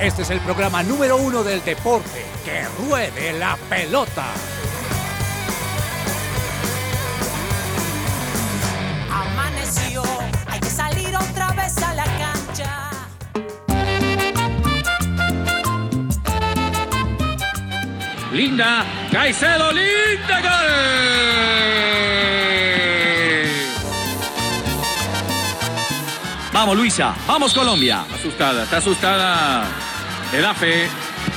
Este es el programa número uno del deporte. ¡Que ruede la pelota! Amaneció, hay que salir otra vez a la cancha. Linda, Caicedo, linda gol. Vamos Luisa, vamos Colombia. Asustada, está asustada. Edafe,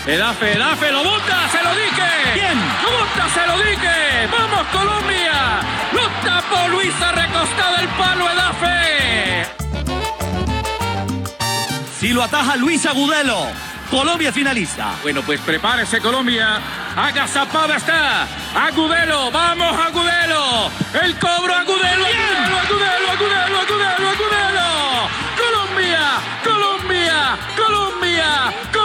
Edafe, Edafe, lo bota, se lo dije. ¿Quién? Lo bota, se lo dije. Vamos Colombia. Lo tapó Luisa recostada el palo Edafe. Si lo ataja Luis Agudelo, Colombia finalista. Bueno, pues prepárese Colombia. Agazapada está. Agudelo, vamos Agudelo. El cobro Agudelo, Agudelo, Agudelo, Agudelo, Agudelo, Agudelo. Colombia, Colombia, Colombia, Colombia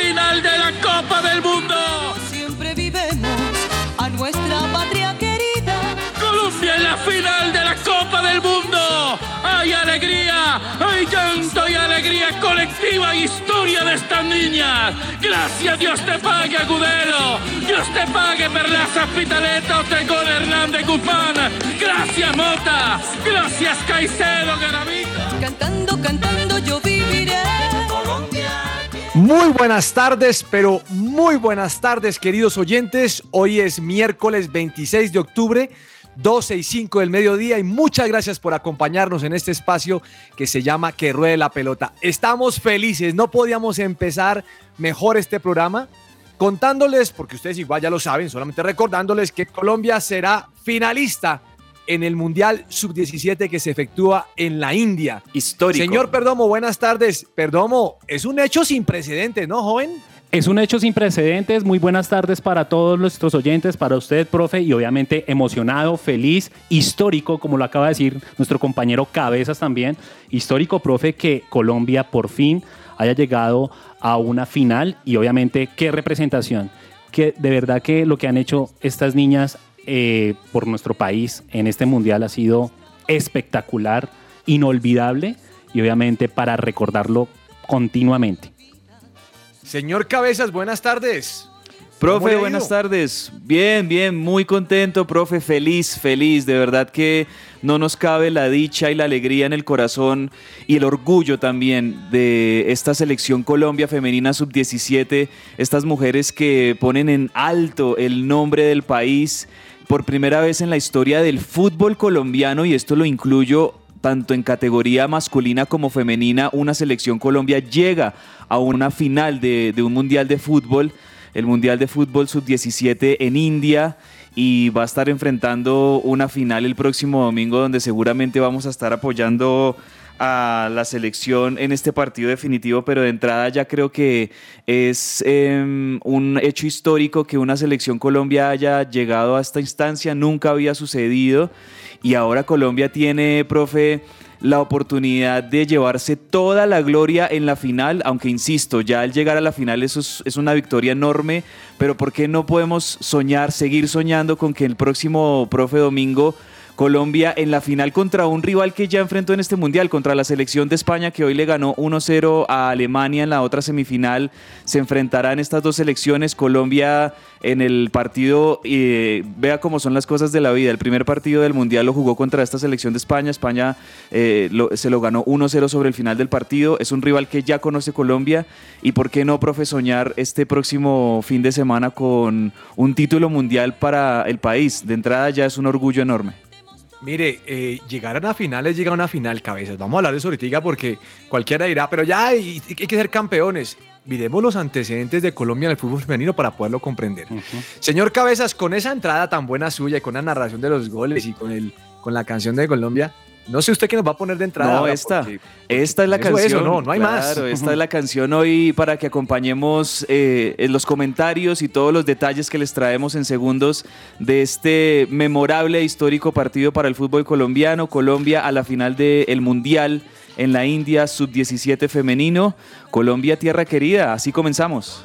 final de la Copa del Mundo. Siempre vivemos a nuestra patria querida. Colombia en la final de la Copa del Mundo. ¡Hay alegría! ¡Hay llanto y alegría colectiva! ¡Historia de estas niñas! ¡Gracias, Dios te pague, Agudelo! ¡Dios te pague, Perlaza Pitaleta, Otegón Hernández Guzmán! ¡Gracias, Mota! ¡Gracias, Caicedo, Garavito! Cantando, cantando yo viviré. Muy buenas tardes, pero muy buenas tardes, queridos oyentes. Hoy es miércoles 26 de octubre, 12 y 5 del mediodía, y muchas gracias por acompañarnos en este espacio que se llama Que Ruede la Pelota. Estamos felices, no podíamos empezar mejor este programa contándoles, porque ustedes igual ya lo saben, solamente recordándoles que Colombia será finalista en el Mundial Sub-17 que se efectúa en la India. Histórico. Señor Perdomo, buenas tardes. Perdomo, es un hecho sin precedentes, ¿no, joven? Es un hecho sin precedentes. Muy buenas tardes para todos nuestros oyentes, para usted, profe, y obviamente emocionado, feliz, histórico, como lo acaba de decir nuestro compañero Cabezas también. Histórico, profe, que Colombia por fin haya llegado a una final y obviamente qué representación. Que de verdad que lo que han hecho estas niñas eh, por nuestro país en este mundial ha sido espectacular, inolvidable y obviamente para recordarlo continuamente. Señor Cabezas, buenas tardes. ¿Cómo le Profe, buenas tardes. Bien, bien, muy contento, profe, feliz, feliz. De verdad que no nos cabe la dicha y la alegría en el corazón y el orgullo también de esta selección Colombia femenina sub-17, estas mujeres que ponen en alto el nombre del país por primera vez en la historia del fútbol colombiano y esto lo incluyo tanto en categoría masculina como femenina, una selección Colombia llega a una final de, de un mundial de fútbol, el mundial de fútbol sub-17 en India y va a estar enfrentando una final el próximo domingo donde seguramente vamos a estar apoyando a la selección en este partido definitivo, pero de entrada ya creo que es em, un hecho histórico que una selección Colombia haya llegado a esta instancia, nunca había sucedido y ahora Colombia tiene, profe, la oportunidad de llevarse toda la gloria en la final, aunque insisto, ya al llegar a la final eso es, es una victoria enorme, pero ¿por qué no podemos soñar, seguir soñando con que el próximo, profe Domingo, Colombia en la final contra un rival que ya enfrentó en este mundial, contra la selección de España que hoy le ganó 1-0 a Alemania en la otra semifinal. Se enfrentarán estas dos selecciones. Colombia en el partido, eh, vea cómo son las cosas de la vida. El primer partido del mundial lo jugó contra esta selección de España. España eh, lo- se lo ganó 1-0 sobre el final del partido. Es un rival que ya conoce Colombia. Y por qué no, profe, soñar este próximo fin de semana con un título mundial para el país. De entrada ya es un orgullo enorme. Mire, eh, llegar a una final es llegar a una final, cabezas. Vamos a hablar de eso ahorita porque cualquiera dirá, pero ya hay, hay que ser campeones. Miremos los antecedentes de Colombia en el fútbol femenino para poderlo comprender. Señor Cabezas, con esa entrada tan buena suya y con la narración de los goles y con, el, con la canción de Colombia, no sé usted qué nos va a poner de entrada. No, esta. porque- Esta es la canción. eso, no, no hay más. Esta es la canción hoy para que acompañemos eh, en los comentarios y todos los detalles que les traemos en segundos de este memorable e histórico partido para el fútbol colombiano. Colombia a la final del Mundial en la India, sub-17 femenino. Colombia, tierra querida. Así comenzamos.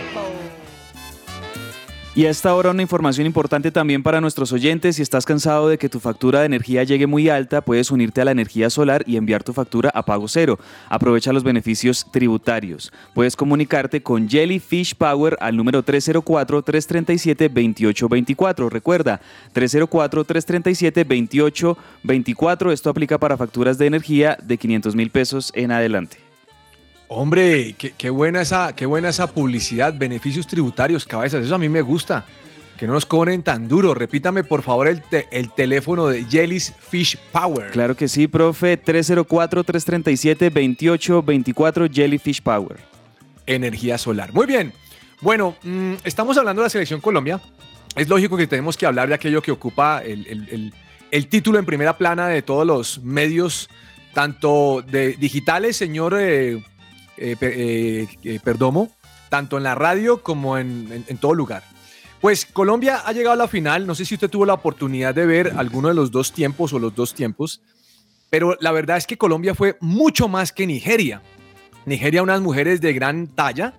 Y a esta hora una información importante también para nuestros oyentes. Si estás cansado de que tu factura de energía llegue muy alta, puedes unirte a la energía solar y enviar tu factura a pago cero. Aprovecha los beneficios tributarios. Puedes comunicarte con Jellyfish Power al número 304-337-2824. Recuerda, 304-337-2824. Esto aplica para facturas de energía de 500 mil pesos en adelante. Hombre, qué, qué buena esa, qué buena esa publicidad, beneficios tributarios, cabezas, eso a mí me gusta. Que no nos cobren tan duro. Repítame, por favor, el, te- el teléfono de Jelly's Fish Power. Claro que sí, profe. 304-337-2824 Jellyfish Power. Energía solar. Muy bien. Bueno, mm, estamos hablando de la selección Colombia. Es lógico que tenemos que hablar de aquello que ocupa el, el- el- el título en primera plana de todos los medios, tanto de digitales, señor eh, Perdomo, tanto en la radio como en, en- en todo lugar. Pues Colombia ha llegado a la final. No sé si usted tuvo la oportunidad de ver alguno de los dos tiempos o los dos tiempos, pero la verdad es que Colombia fue mucho más que Nigeria. Nigeria, unas mujeres de gran talla,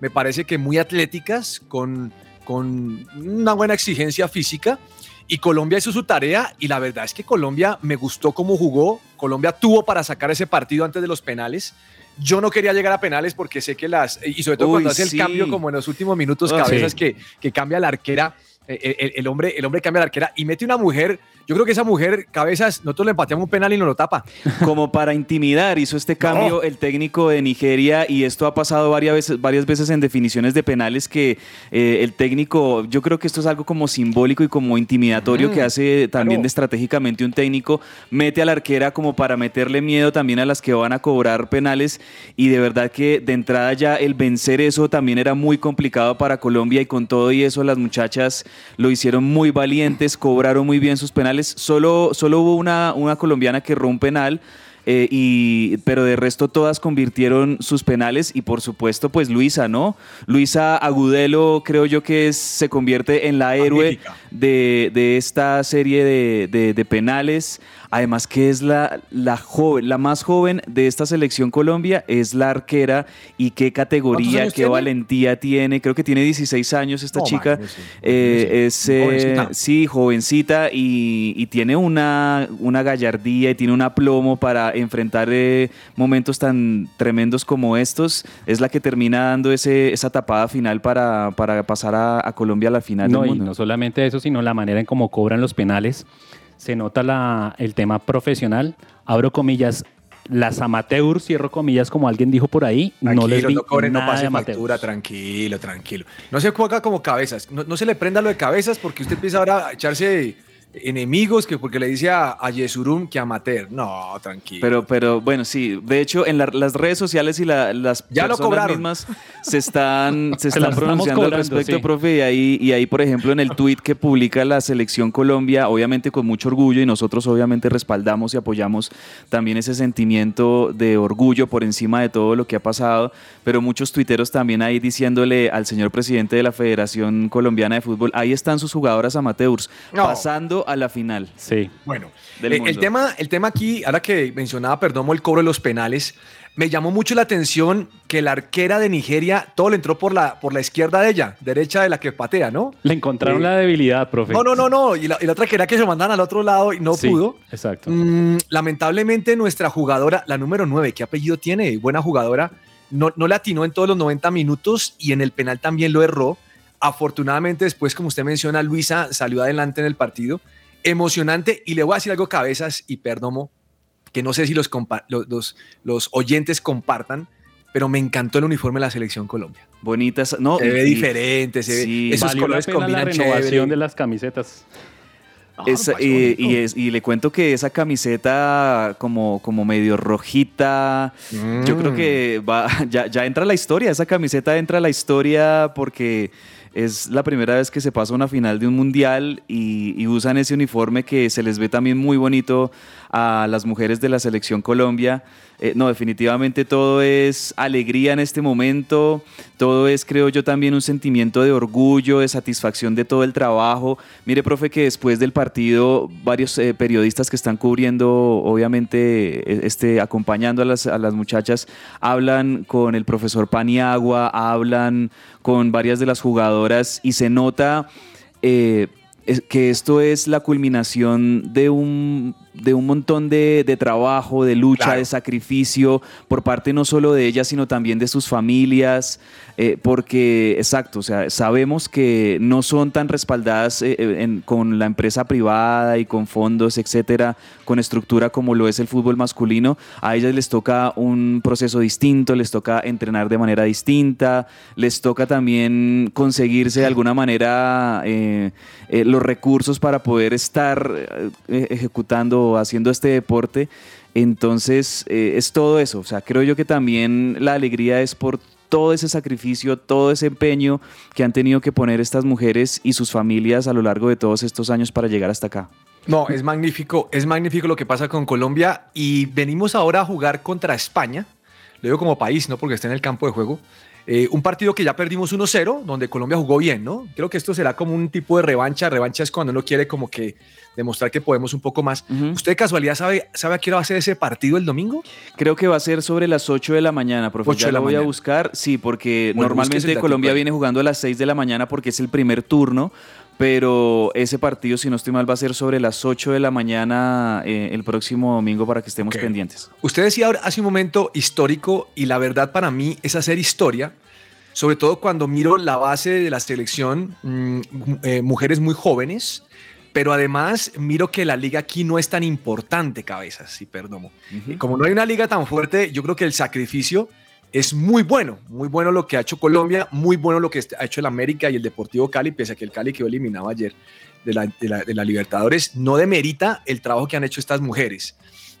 me parece que muy atléticas, con, con una buena exigencia física. Y Colombia hizo su tarea y la verdad es que Colombia me gustó cómo jugó. Colombia tuvo para sacar ese partido antes de los penales. Yo no quería llegar a penales porque sé que las... Y sobre todo Uy, cuando hace sí. el cambio como en los últimos minutos, Ah, cabezas sí. que, que cambia la arquera. El, el hombre, el hombre cambia la arquera y mete una mujer. Yo creo que esa mujer, cabezas, nosotros le empateamos un penal y nos lo tapa. Como para intimidar, hizo este cambio el técnico de Nigeria y esto ha pasado varias veces, varias veces en definiciones de penales que eh, el técnico, yo creo que esto es algo como simbólico y como intimidatorio Mm, que hace también claro. estratégicamente un técnico, mete a la arquera como para meterle miedo también a las que van a cobrar penales y de verdad que de entrada ya el vencer eso también era muy complicado para Colombia y con todo y eso las muchachas lo hicieron muy valientes, cobraron muy bien sus penales, solo, solo hubo una, una colombiana que erró un penal. eh, y, pero de resto todas convirtieron sus penales y por supuesto pues Luisa, ¿no? Luisa Agudelo creo yo que es- se convierte en la héroe Magnífica. de, de esta serie de, de- de penales. Además que es la, la joven, la más joven de esta selección Colombia, es la arquera y qué ¿Cuántos categoría, qué tiene? valentía tiene. Creo que tiene 16 años esta chica. Eh, es, eh, Jovencita. sí, jovencita y, y tiene una, una gallardía y tiene un aplomo para enfrentar eh, momentos tan tremendos como estos. Es la que termina dando ese, esa tapada final para, para pasar a, a Colombia a la final No, del y mundo. no solamente eso, sino la manera en cómo cobran los penales. Se nota la, el tema profesional. Abro comillas, las amateurs, cierro comillas, como alguien dijo por ahí, no les vi no cobren, no nada de pase factura, tranquilo, tranquilo. No se juega como cabezas, no, no se le prenda lo de cabezas porque usted empieza ahora a echarse enemigos que porque le dice a, a Yesurum que amateur. No, tranquilo. Pero, pero bueno, sí. De hecho, en la- las redes sociales y la- las Ya lo personas cobraron. mismas se están, se están pronunciando al respecto, sí. profe. Y ahí, y ahí, por ejemplo, en el tweet que publica la Selección Colombia, obviamente con mucho orgullo, y nosotros obviamente respaldamos y apoyamos también ese sentimiento de orgullo por encima de todo lo que ha pasado. Pero muchos tuiteros también ahí diciéndole al señor presidente de la Federación Colombiana de Fútbol, ahí están sus jugadoras amateurs, No. pasando a la final. Sí. Bueno, Del eh, el, tema, el tema aquí, ahora que mencionaba, Perdomo, el cobro de los penales, me llamó mucho la atención que la arquera de Nigeria, todo le entró por la, por la izquierda de ella, derecha de la que patea, ¿no? Le encontraron Sí. la debilidad, profe. No, no, no, no. Y la, y la otra que era que se mandan al otro lado y no Sí, pudo. Exacto. Mm, lamentablemente nuestra jugadora, la número 9, ¿qué apellido tiene? Buena jugadora, no, no le atinó en todos los 90 minutos y en el penal también lo erró. Afortunadamente después, como usted menciona, Luisa salió adelante en el partido. Emocionante y le voy a decir algo cabezas y perdomo, que no sé si los, los, los- los oyentes compartan, pero me encantó el uniforme de la selección Colombia. Bonitas, no, Se ve y- diferente, se ve, sí. esos Valió colores la pena la combinan renovación chévere. de las camisetas. Pareció y, es- y le cuento que esa camiseta como, como medio rojita, yo creo Mm. que va, ya, ya entra a la historia, esa camiseta entra a la historia porque es la primera vez que se pasa una final de un mundial y, y usan ese uniforme que se les ve también muy bonito a las mujeres de la selección Colombia. Eh, no, definitivamente todo es alegría en este momento, todo es, creo yo, también un sentimiento de orgullo, de satisfacción de todo el trabajo. Mire, profe, que después del partido, varios eh, periodistas que están cubriendo, obviamente, e- este, acompañando a las, a las muchachas, hablan con el profesor Paniagua, hablan con varias de las jugadoras y se nota... eh, que esto es la culminación de un, de un montón de, de trabajo, de lucha, Claro. de sacrificio por parte no solo de ellas, sino también de sus familias, eh, porque, exacto, o sea, sabemos que no son tan respaldadas eh, eh, en- con la empresa privada y con fondos, etcétera, con estructura como lo es el fútbol masculino. A ellas les toca un proceso distinto, les toca entrenar de manera distinta, les toca también conseguirse de alguna manera eh, los recursos para poder estar eh, haciendo este deporte. Entonces, eh, es todo eso. O sea, creo yo que también la alegría es por todo ese sacrificio, todo ese empeño que han tenido que poner estas mujeres y sus familias a lo largo de todos estos años para llegar hasta acá. No, es magnífico, es magnífico lo que pasa con Colombia y venimos ahora a jugar contra España, lo digo como país, no porque esté en el campo de juego, Eh, un partido que ya perdimos 1-0, donde Colombia jugó bien, ¿no? Creo que esto será como un tipo de revancha, revancha es cuando uno quiere como que demostrar que podemos un poco más. ¿Usted de casualidad sabe, sabe a qué hora va a ser ese partido el domingo? Creo que va a ser sobre las 8 de la mañana, profe. 8 Ya de la lo voy a buscar, sí, porque Bueno, normalmente Colombia viene jugando a las 6 de la mañana porque es el primer turno, pero ese partido, si no estoy mal, va a ser sobre las 8 de la mañana eh, el próximo domingo para que estemos pendientes. Usted decía ahora- hace un momento histórico y la verdad para mí es hacer historia, sobre todo cuando miro la base de la selección, mm, eh, mujeres muy jóvenes, pero además miro que la liga aquí no es tan importante, cabezas, si perdomo. Como no hay una liga tan fuerte, yo creo que el sacrificio es muy bueno, muy bueno lo que ha hecho Colombia, muy bueno lo que ha hecho el América y el Deportivo Cali, pese a que el Cali quedó eliminado ayer de la, de la- de la Libertadores, no demerita el trabajo que han hecho estas mujeres.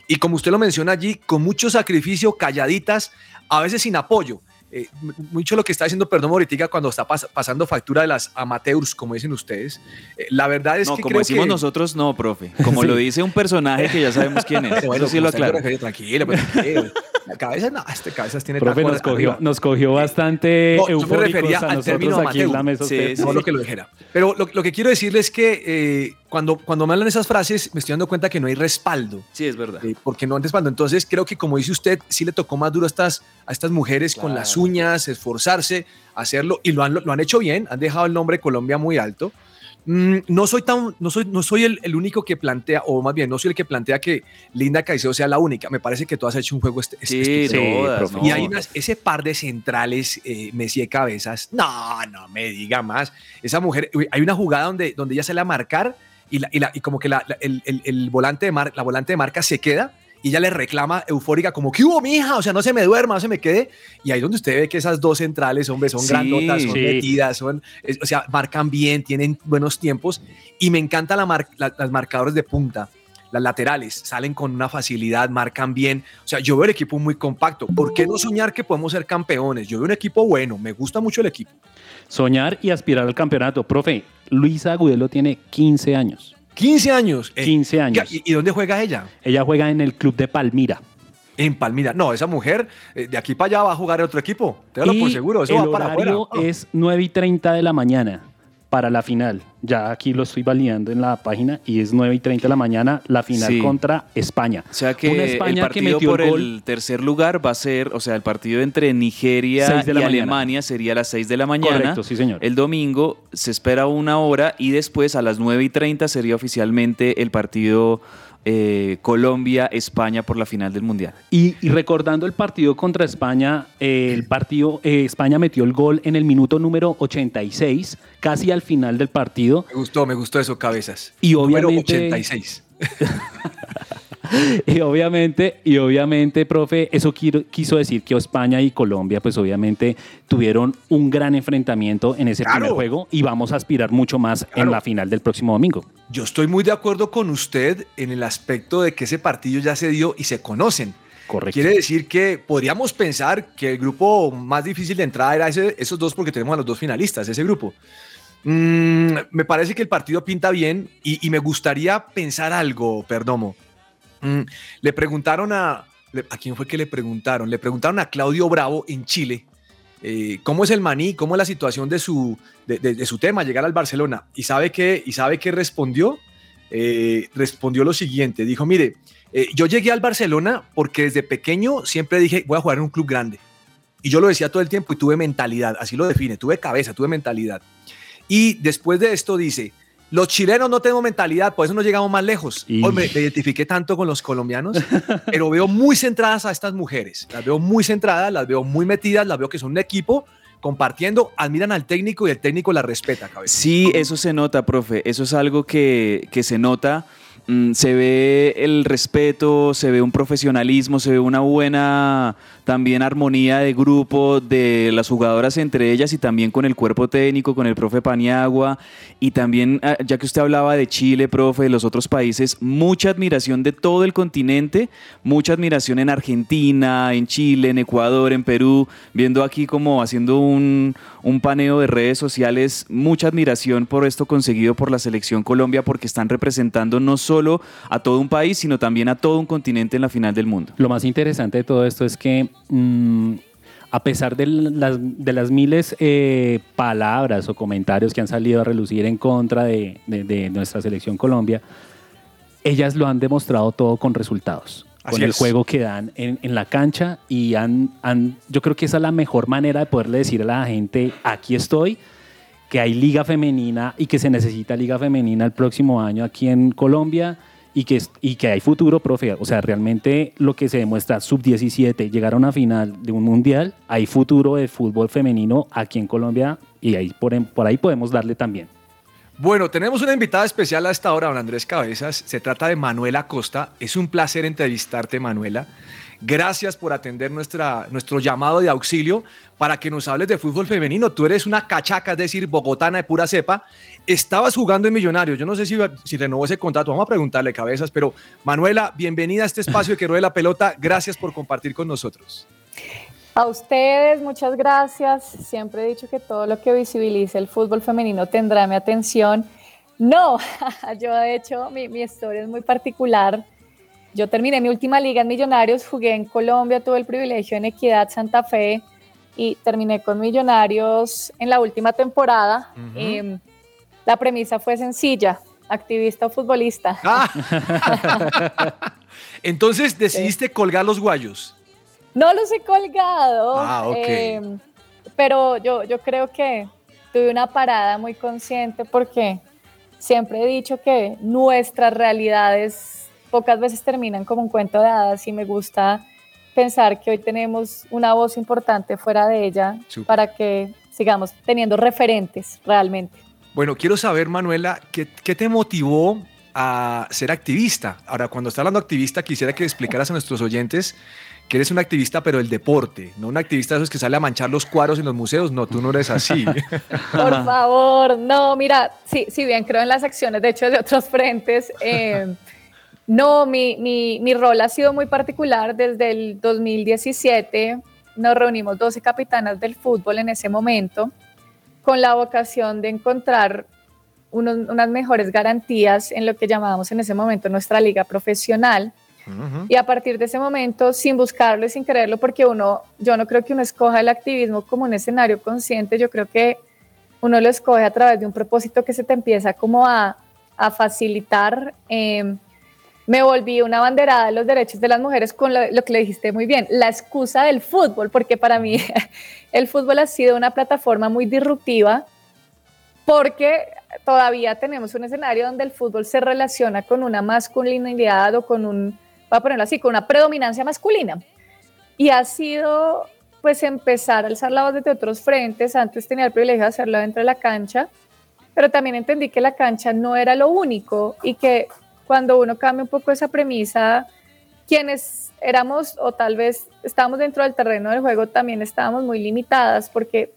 Y como usted lo menciona allí, con mucho sacrificio, calladitas, a veces sin apoyo. Eh, mucho lo que está diciendo Perdón Moritica cuando está pas- pasando factura de las amateurs, como dicen ustedes. Eh, la verdad es no, que como creo decimos que... nosotros, no, profe. Como lo dice un personaje que ya sabemos quién es. Bueno, Eso sí lo aclaro. Tranquilo, pues, tranquilo. La cabeza, no, este cabezas tiene Profe, nos cogió, nos cogió bastante No, yo me refería a al término aquí en la amateur. mesa. Sí, sí. No lo que lo dijera. Pero lo, lo que quiero decirles es que eh, cuando, cuando me hablan esas frases, me estoy dando cuenta que no hay respaldo. Sí, es verdad. eh, porque no hay respaldo. Entonces, creo que como dice usted, sí le tocó más duro a estas, a estas mujeres con las uñas, esforzarse, hacerlo, y lo han, lo han hecho bien, han dejado el nombre de Colombia muy alto. Mm, no soy tan, no soy, no soy el, el único que plantea, o más bien, no soy el que plantea que Linda Caicedo sea la única. Me parece que tú has hecho un juego este, Sí, estupendo. todas, profe. no. Y hay unas- ese par de centrales, eh, Messi de cabezas, no, no me diga más. Esa mujer, hay una jugada donde, donde ella sale a marcar y, la- y, la- y como que la, el, el- el volante de mar- la volante de marca se queda y ella le reclama eufórica como, ¿qué hubo, mija? O sea, no se me duerma, no se me quede. Y ahí donde usted ve que esas dos centrales, hombre, son Sí, grandotas, son sí. metidas, son, es- o sea, marcan bien, tienen buenos tiempos. Y me encantan la mar- la- las marcadores de punta. Las laterales salen con una facilidad, marcan bien. O sea, yo veo el equipo muy compacto. ¿Por qué no soñar que podemos ser campeones? Yo veo un equipo bueno, me gusta mucho el equipo. Soñar y aspirar al campeonato. Profe, Luisa Agudelo tiene 15 años. 15 años. Eh, 15 años. ¿Y, y dónde juega ella? Ella juega en el club de Palmira. En Palmira. No, esa mujer eh, de aquí para allá va a jugar en otro equipo. Téngalo por Y seguro, eso el va para afuera. horario es 9 y 30 de la mañana para la final. Ya aquí lo estoy validando en la página y es 9 y 30 de la mañana la final Sí. contra España. O sea que Una el que partido metió por el gol. el tercer lugar va a ser, o sea, el partido entre Nigeria y mañana. Alemania sería a las 6 de la mañana. Correcto, sí, señor. El domingo se espera una hora y después a las 9 y 30 sería oficialmente el partido eh, Colombia-España por la final del Mundial. Y, y recordando el partido contra España, eh, el partido, eh, España metió el gol en el minuto número 86, casi al final del partido. Me gustó, me gustó eso, cabezas. Y Número obviamente- 86. Y obviamente, y obviamente, profe, eso quiso decir que España y Colombia, pues obviamente tuvieron un gran enfrentamiento en ese Claro. primer juego y vamos a aspirar mucho más en la final del próximo domingo. Yo estoy muy de acuerdo con usted en el aspecto de que ese partido ya se dio y se conocen. Correcto. Quiere decir que podríamos pensar que el grupo más difícil de entrada era ese- esos dos porque tenemos a los dos finalistas, ese grupo. Mm, me parece que el partido pinta bien y, y me gustaría pensar algo, Perdomo. Mm, le preguntaron a, ¿a quién fue que le preguntaron? Le preguntaron a Claudio Bravo en Chile. eh, ¿Cómo es el maní? ¿Cómo es la situación de su, de su tema, llegar al Barcelona? ¿Y sabe qué, y sabe qué respondió? Eh, respondió lo siguiente, dijo, mire, eh, yo llegué al Barcelona porque desde pequeño siempre dije, voy a jugar en un club grande. Y yo lo decía todo el tiempo y tuve mentalidad, así lo define, tuve cabeza, tuve mentalidad. Y después de esto dice, los chilenos no tenemos mentalidad, por eso no llegamos más lejos. Y- Hoy me, me identifiqué tanto con los colombianos, pero veo muy centradas a estas mujeres, las veo muy centradas, las veo muy metidas, las veo que son un equipo compartiendo, admiran al técnico y el técnico la respeta, cabeza. Sí, eso se nota, profe. Eso es algo que, que se nota. Mm, se ve el respeto, se ve un profesionalismo, se ve una buena también armonía de grupo de las jugadoras entre ellas y también con el cuerpo técnico, con el profe Paniagua. Y también, ah, ya que usted hablaba de Chile, profe, de los otros países, mucha admiración de todo el continente, mucha admiración en Argentina, en Chile, en Ecuador, en Perú, viendo aquí como haciendo un, un paneo de redes sociales, mucha admiración por esto conseguido por la selección Colombia porque están representando no solo a todo un país, sino también a todo un continente en la final del mundo. Lo más interesante de todo esto es que mm, a pesar de las, de las miles eh, palabras o comentarios que han salido a relucir en contra de, de- de nuestra selección Colombia, ellas lo han demostrado todo con resultados. Así con el es. juego que dan en, en la cancha y han, han- yo creo que esa es la mejor manera de poderle decir a la gente, aquí estoy, que hay liga femenina y que se necesita liga femenina el próximo año aquí en Colombia y que, y que hay futuro, profe. O sea, realmente lo que se demuestra, sub-17, llegar a una final de un mundial, hay futuro de fútbol femenino aquí en Colombia y ahí por, por ahí podemos darle también. Bueno, tenemos una invitada especial a esta hora, don Andrés Cabezas. Se trata de Manuela Costa. Es un placer entrevistarte, Manuela. Gracias por atender nuestra, nuestro llamado de auxilio para que nos hables de fútbol femenino. Tú eres una cachaca, es decir, bogotana de pura cepa. Estabas jugando en Millonarios. Yo no sé si, si renovó ese contrato. Vamos a preguntarle, Cabezas. Pero, Manuela, bienvenida a este espacio de que ruede la pelota. Gracias por compartir con nosotros. A ustedes, muchas gracias. Siempre he dicho que todo lo que visibilice el fútbol femenino tendrá mi atención. No, yo de hecho, mi, mi historia es muy particular. Yo terminé mi última liga en Millonarios, jugué en Colombia, tuve el privilegio en Equidad Santa Fe y terminé con Millonarios en la última temporada. Em, la premisa fue sencilla, activista o futbolista. Ah. Entonces decidiste colgar los guayos. No los he colgado. Ah, ok. eh, pero yo, yo creo que tuve una parada muy consciente porque siempre he dicho que nuestras realidades pocas veces terminan como un cuento de hadas y me gusta pensar que hoy tenemos una voz importante fuera de ella para que sigamos teniendo referentes realmente. Bueno, quiero saber, Manuela, ¿qué, qué te motivó a ser activista? Ahora, cuando está hablando activista, quisiera que explicaras a nuestros oyentes que eres un activista, pero del deporte, no un activista de esos que sale a manchar los cuadros en los museos. No, tú no eres así. Por favor, no, mira, sí, si bien creo en las acciones, de hecho, de otros frentes, eh, no, mi, mi, mi rol ha sido muy particular. Desde el 2017 nos reunimos 12 capitanas del fútbol en ese momento con la vocación de encontrar unos- unas mejores garantías en lo que llamábamos en ese momento nuestra liga profesional. Y a partir de ese momento, sin buscarlo y sin quererlo, porque uno, yo no creo que uno escoja el activismo como un escenario consciente, yo creo que uno lo escoge a través de un propósito que se te empieza como a, a facilitar. eh, me volví una banderada de los derechos de las mujeres con lo, que le dijiste muy bien, la excusa del fútbol, porque para mí el fútbol ha sido una plataforma muy disruptiva porque todavía tenemos un escenario donde el fútbol se relaciona con una masculinidad o con un, voy a ponerlo así, con una predominancia masculina. Y ha sido pues empezar a alzar la voz desde otros frentes. Antes tenía el privilegio de hacerlo dentro de la cancha, pero también entendí que la cancha no era lo único y que cuando uno cambia un poco esa premisa, quienes éramos o tal vez estábamos dentro del terreno del juego también estábamos muy limitadas porque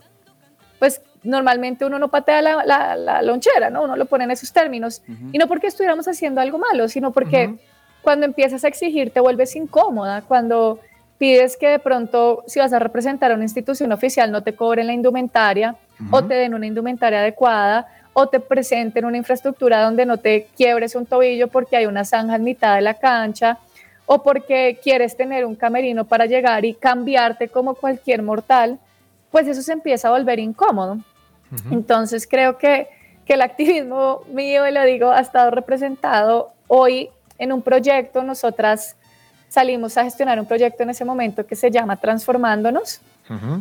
pues normalmente uno no patea la, la- la lonchera, ¿no? Uno lo pone en esos términos. Y no porque estuviéramos haciendo algo malo, sino porque Ujú. cuando empiezas a exigir te vuelves incómoda, cuando pides que de pronto si vas a representar a una institución oficial no te cobren la indumentaria o te den una indumentaria adecuada o te presenten una infraestructura donde no te quiebres un tobillo porque hay una zanja en mitad de la cancha o porque quieres tener un camerino para llegar y cambiarte como cualquier mortal, pues eso se empieza a volver incómodo. Entonces creo que, que el activismo mío, y lo digo, ha estado representado hoy en un proyecto. Nosotras salimos a gestionar un proyecto en ese momento que se llama Transformándonos,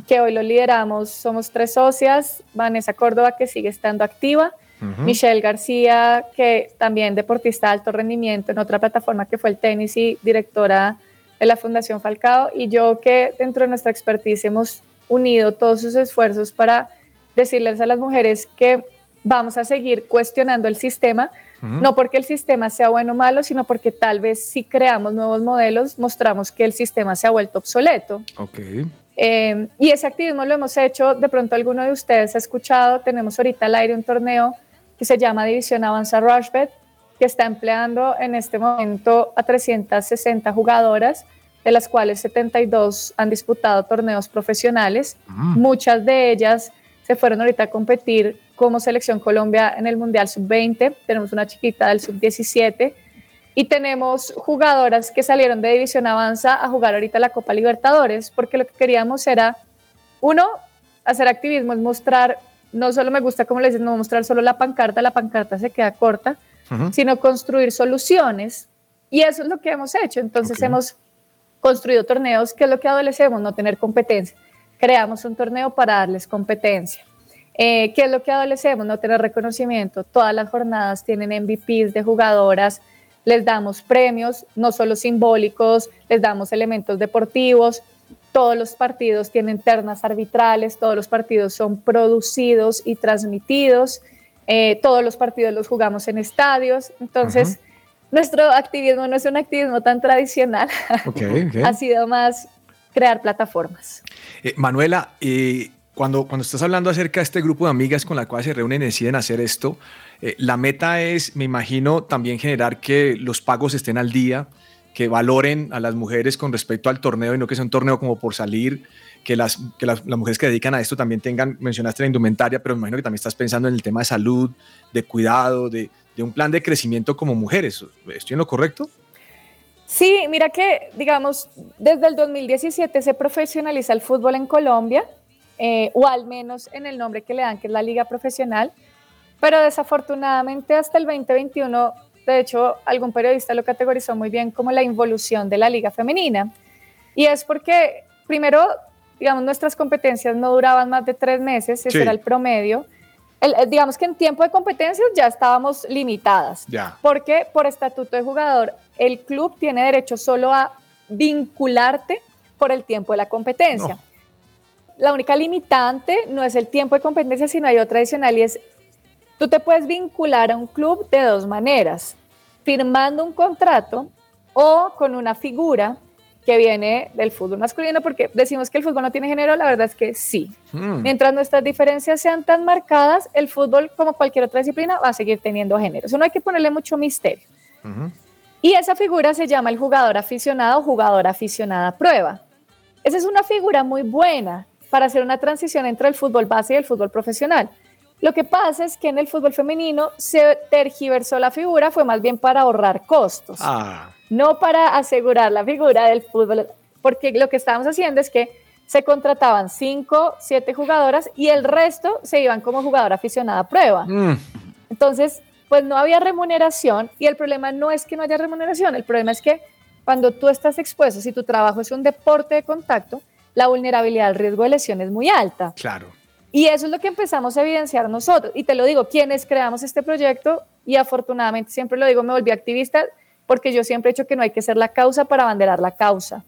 que hoy lo lideramos. Somos tres socias, Vanessa Córdoba, que sigue estando activa, Michelle García, que también deportista de alto rendimiento en otra plataforma que fue el tenis y directora de la Fundación Falcao, y yo que dentro de nuestra expertise hemos unido todos sus esfuerzos para decirles a las mujeres que vamos a seguir cuestionando el sistema, no porque el sistema sea bueno o malo, sino porque tal vez si creamos nuevos modelos, mostramos que el sistema se ha vuelto obsoleto. Ok. Eh, y ese activismo lo hemos hecho, de pronto alguno de ustedes ha escuchado, tenemos ahorita al aire un torneo que se llama División Avanza Rushbet, que está empleando en este momento a 360 jugadoras, de las cuales 72 han disputado torneos profesionales. Muchas de ellas se fueron ahorita a competir como selección Colombia en el Mundial Sub-20. Tenemos una chiquita del Sub-17 y tenemos jugadoras que salieron de División Avanza a jugar ahorita la Copa Libertadores, porque lo que queríamos era, uno, hacer activismo, es mostrar, no solo me gusta como les dicen, no mostrar solo la pancarta, la pancarta se queda corta, sino construir soluciones. Y eso es lo que hemos hecho. Entonces hemos construido torneos, que es lo que adolecemos, no tener competencia creamos un torneo para darles competencia. Eh, ¿Qué es lo que adolecemos? No tener reconocimiento. Todas las jornadas tienen MVPs de jugadoras, les damos premios, no solo simbólicos, les damos elementos deportivos. Todos los partidos tienen ternas arbitrales, todos los partidos son producidos y transmitidos, eh, todos los partidos los jugamos en estadios. Entonces, nuestro activismo no es un activismo tan tradicional, ha sido más crear plataformas. Eh, Manuela, eh, cuando, cuando estás hablando acerca de este grupo de amigas con la cual se reúnen y deciden hacer esto, eh, la meta es, me imagino, también generar que los pagos estén al día, que valoren a las mujeres con respecto al torneo y no que sea un torneo como por salir, que las, que las, mujeres que dedican a esto también tengan, mencionaste la indumentaria, pero me imagino que también estás pensando en el tema de salud, de cuidado, de, de un plan de crecimiento como mujeres. ¿Estoy en lo correcto? Sí, mira que, digamos, desde el 2017 se profesionaliza el fútbol en Colombia, eh, o al menos en el nombre que le dan, que es la Liga Profesional, pero desafortunadamente hasta el 2021, de hecho, algún periodista lo categorizó muy bien como la involución de la Liga Femenina. Y es porque, primero, digamos, nuestras competencias no duraban más de tres meses, ese era el promedio. digamos que en tiempo de competencias ya estábamos limitadas, ya. porque por estatuto de jugador el club tiene derecho solo a vincularte por el tiempo de la competencia. La única limitante no es el tiempo de competencia, sino hay otra adicional y es, tú te puedes vincular a un club de dos maneras, firmando un contrato o con una figura que viene del fútbol masculino, porque decimos que el fútbol no tiene género, la verdad es que sí. Hmm. Mientras nuestras diferencias sean tan marcadas, el fútbol, como cualquier otra disciplina, va a seguir teniendo género. Eso no hay que ponerle mucho misterio. Y esa figura se llama el jugador aficionado o jugadora aficionada prueba. Esa es una figura muy buena para hacer una transición entre el fútbol base y el fútbol profesional. Lo que pasa es que en el fútbol femenino se tergiversó la figura, fue más bien para ahorrar costos, ah. no para asegurar la figura del fútbol, porque lo que estábamos haciendo es que se contrataban cinco, siete jugadoras y el resto se iban como jugadora aficionada prueba. Mm. Entonces, pues no había remuneración y el problema no es que no haya remuneración, el problema es que cuando tú estás expuesto, si tu trabajo es un deporte de contacto, la vulnerabilidad al riesgo de lesión es muy alta. Claro. Y eso es lo que empezamos a evidenciar nosotros. Y te lo digo, quienes creamos este proyecto, y afortunadamente siempre lo digo, me volví activista porque yo siempre he dicho que no hay que ser la causa para abanderar la causa.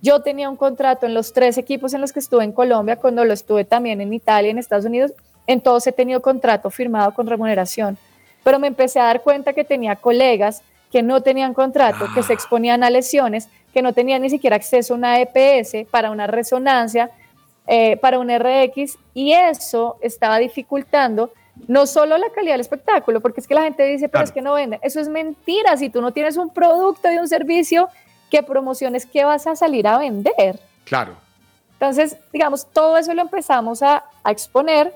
Yo tenía un contrato en los tres equipos en los que estuve en Colombia, cuando lo estuve también en Italia, en Estados Unidos, en todos he tenido contrato firmado con remuneración pero me empecé a dar cuenta que tenía colegas que no tenían contrato, que se ah. exponían a lesiones, que no tenían ni siquiera acceso a una EPS para una resonancia, eh, para un RX, y eso estaba dificultando no solo la calidad del espectáculo, porque es que la gente dice, pero es que no vende. Eso es mentira. Si tú no tienes un producto y un servicio que promociones, ¿qué vas a salir a vender? Claro. Entonces, digamos, todo eso lo empezamos a, a exponer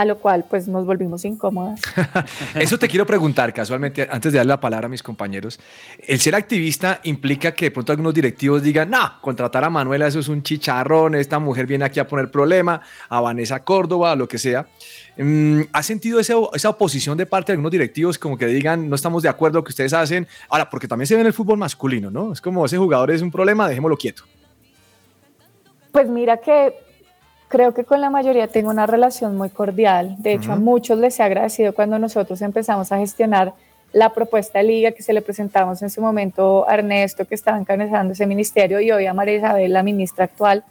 a lo cual pues nos volvimos incómodas. Eso te quiero preguntar casualmente, antes de darle la palabra a mis compañeros. El ser activista implica que de pronto algunos directivos digan, no, contratar a Manuela eso es un chicharrón, esta mujer viene aquí a poner problema, a Vanessa Córdoba, lo que sea. Mm, ¿Has sentido esa, esa oposición de parte de algunos directivos como que digan, no estamos de acuerdo con lo que ustedes hacen? Ahora, porque también se ve en el fútbol masculino, ¿no? Es como ese jugador es un problema, dejémoslo quieto. Pues mira que creo que con la mayoría tengo una relación muy cordial. De hecho, a muchos les he agradecido cuando nosotros empezamos a gestionar la propuesta de liga que se le presentamos en su momento a Ernesto, que estaba encabezando ese ministerio, y hoy a María Isabel, la ministra actual.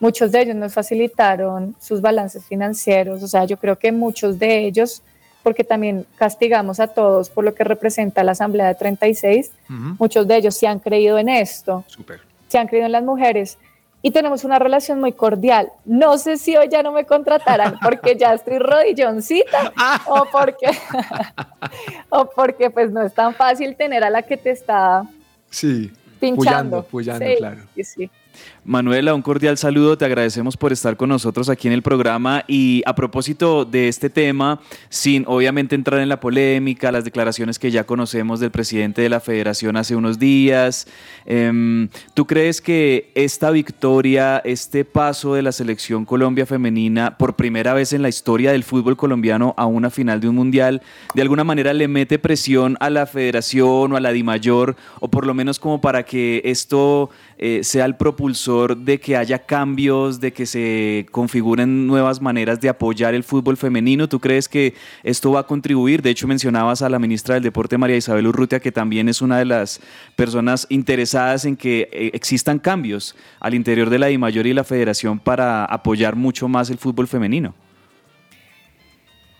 Muchos de ellos nos facilitaron sus balances financieros. O sea, yo creo que muchos de ellos, porque también castigamos a todos por lo que representa la Asamblea de 36, muchos de ellos sí han creído en esto. Súper. Se han creído en las mujeres y tenemos una relación muy cordial. No sé si hoy ya no me contratarán porque ya estoy rodilloncita o porque, o porque pues no es tan fácil tener a la que te está Sí, pinchando. puyando, puyando, Sí, claro. sí, sí. Manuela, un cordial saludo, te agradecemos por estar con nosotros aquí en el programa. Y a propósito de este tema, sin obviamente entrar en la polémica, las declaraciones que ya conocemos del presidente de la federación hace unos días, em, ¿tú crees que esta victoria, este paso de la selección Colombia femenina por primera vez en la historia del fútbol colombiano a una final de un mundial, de alguna manera le mete presión a la federación o a la DIMAYOR o por lo menos como para que esto eh, sea el propulsor de que haya cambios, de que se configuren nuevas maneras de apoyar el fútbol femenino? ¿Tú crees que esto va a contribuir? De hecho, mencionabas a la ministra del Deporte, María Isabel Urrutia, que también es una de las personas interesadas en que eh, existan cambios al interior de la DIMAYOR y la federación para apoyar mucho más el fútbol femenino.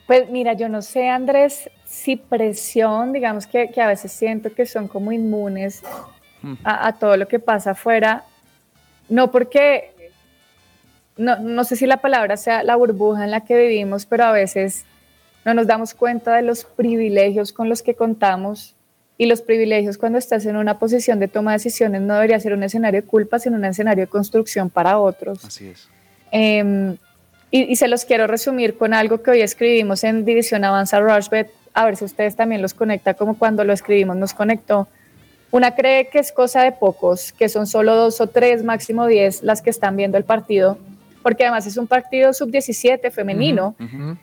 Pues mira, yo no sé, Andrés, si presión, digamos que, que a veces siento que son como inmunes a, a todo lo que pasa afuera. No porque, no, no sé si la palabra sea la burbuja en la que vivimos, pero a veces no nos damos cuenta de los privilegios con los que contamos y los privilegios cuando estás en una posición de toma de decisiones no debería ser un escenario de culpa, sino un escenario de construcción para otros. Así es. Eh, y, y se los quiero resumir con algo que hoy escribimos en División Avanza Rushbet, a ver si ustedes también los conecta como cuando lo escribimos nos conectó. Una cree que es cosa de pocos, que son solo dos o tres, máximo diez, las que están viendo el partido, porque además es un partido sub-17 femenino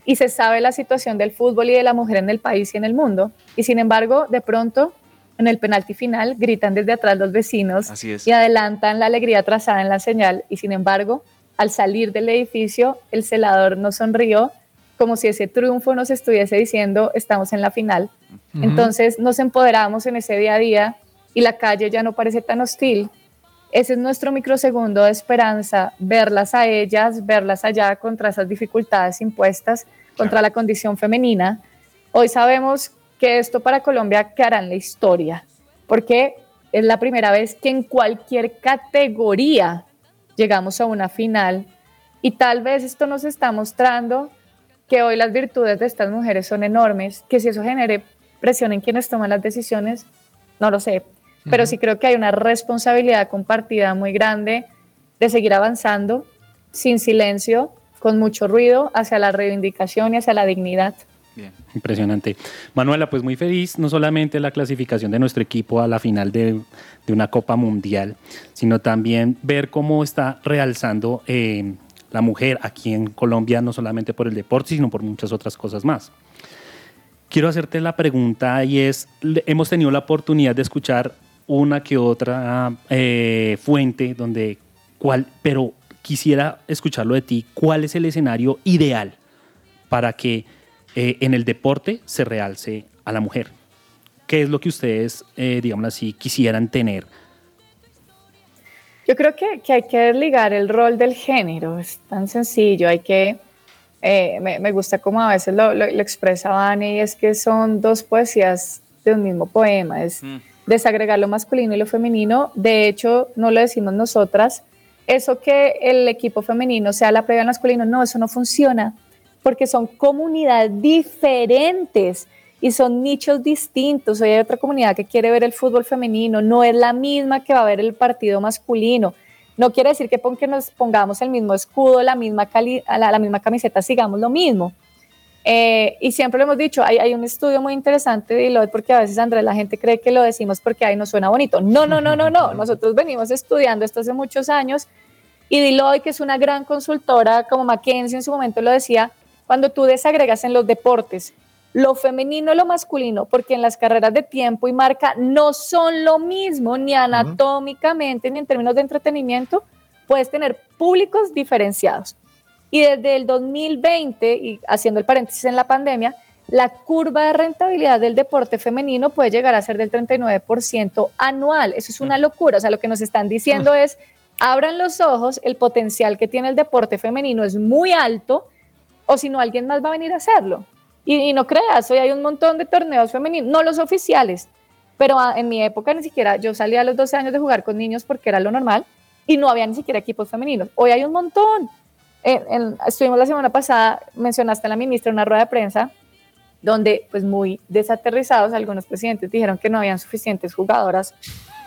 y se sabe la situación del fútbol y de la mujer en el país y en el mundo. Y sin embargo, de pronto, en el penalti final, gritan desde atrás los vecinos Así es. y adelantan la alegría trazada en la señal. Y sin embargo, al salir del edificio, el celador nos sonrió como si ese triunfo nos estuviese diciendo estamos en la final. Entonces nos empoderamos en ese día a día y la calle ya no parece tan hostil. Ese es nuestro microsegundo de esperanza, verlas a ellas, verlas allá contra esas dificultades impuestas, contra la condición femenina. Hoy sabemos que esto para Colombia quedará en la historia, porque es la primera vez que en cualquier categoría llegamos a una final y tal vez esto nos está mostrando que hoy las virtudes de estas mujeres son enormes, que si eso genere presión en quienes toman las decisiones, no lo sé, pero sí creo que hay una responsabilidad compartida muy grande de seguir avanzando sin silencio, con mucho ruido, hacia la reivindicación y hacia la dignidad. Bien. Impresionante. Manuela, pues muy feliz, no solamente la clasificación de nuestro equipo a la final de, de una Copa Mundial, sino también ver cómo está realzando eh, la mujer aquí en Colombia, no solamente por el deporte, sino por muchas otras cosas más. Quiero hacerte la pregunta y es, hemos tenido la oportunidad de escuchar una que otra eh, fuente donde, cuál, pero quisiera escucharlo de ti, ¿cuál es el escenario ideal para que eh, en el deporte se realce a la mujer? ¿Qué es lo que ustedes, eh, digamos así, quisieran tener? Yo creo que, que hay que desligar el rol del género, es tan sencillo, hay que, eh, me, me gusta como a veces lo, lo, lo expresa Vane, y es que son dos poesías de un mismo poema, es desagregar lo masculino y lo femenino, de hecho no lo decimos nosotras, eso que el equipo femenino sea la previa al masculino, no, eso no funciona, porque son comunidades diferentes y son nichos distintos. Hoy hay otra comunidad que quiere ver el fútbol femenino, no es la misma que va a ver el partido masculino. No quiere decir que porque nos pongamos el mismo escudo, la misma camiseta, sigamos lo mismo. Eh, y siempre lo hemos dicho, hay, hay un estudio muy interesante de Deloitte porque a veces, Andrés, la gente cree que lo decimos porque ahí no suena bonito. No, no, no, no, no. Nosotros venimos estudiando esto hace muchos años y Deloitte, que es una gran consultora, como McKinsey en su momento lo decía, cuando tú desagregas en los deportes lo femenino y lo masculino, porque en las carreras de tiempo y marca no son lo mismo, ni anatómicamente, ni en términos de entretenimiento, puedes tener públicos diferenciados. Y desde el 2020, y haciendo el paréntesis en la pandemia, la curva de rentabilidad del deporte femenino puede llegar a ser del 39% anual. Eso es una locura. O sea, lo que nos están diciendo es, abran los ojos, el potencial que tiene el deporte femenino es muy alto, o si no, alguien más va a venir a hacerlo. Y, no creas, hoy hay un montón de torneos femeninos, no los oficiales, pero en mi época ni siquiera, yo salía a los 12 años de jugar con niños porque era lo normal y no había ni siquiera equipos femeninos. Hoy hay un montón estuvimos la semana pasada, mencionaste a la ministra en una rueda de prensa, donde pues muy desaterrizados algunos presidentes dijeron que no habían suficientes jugadoras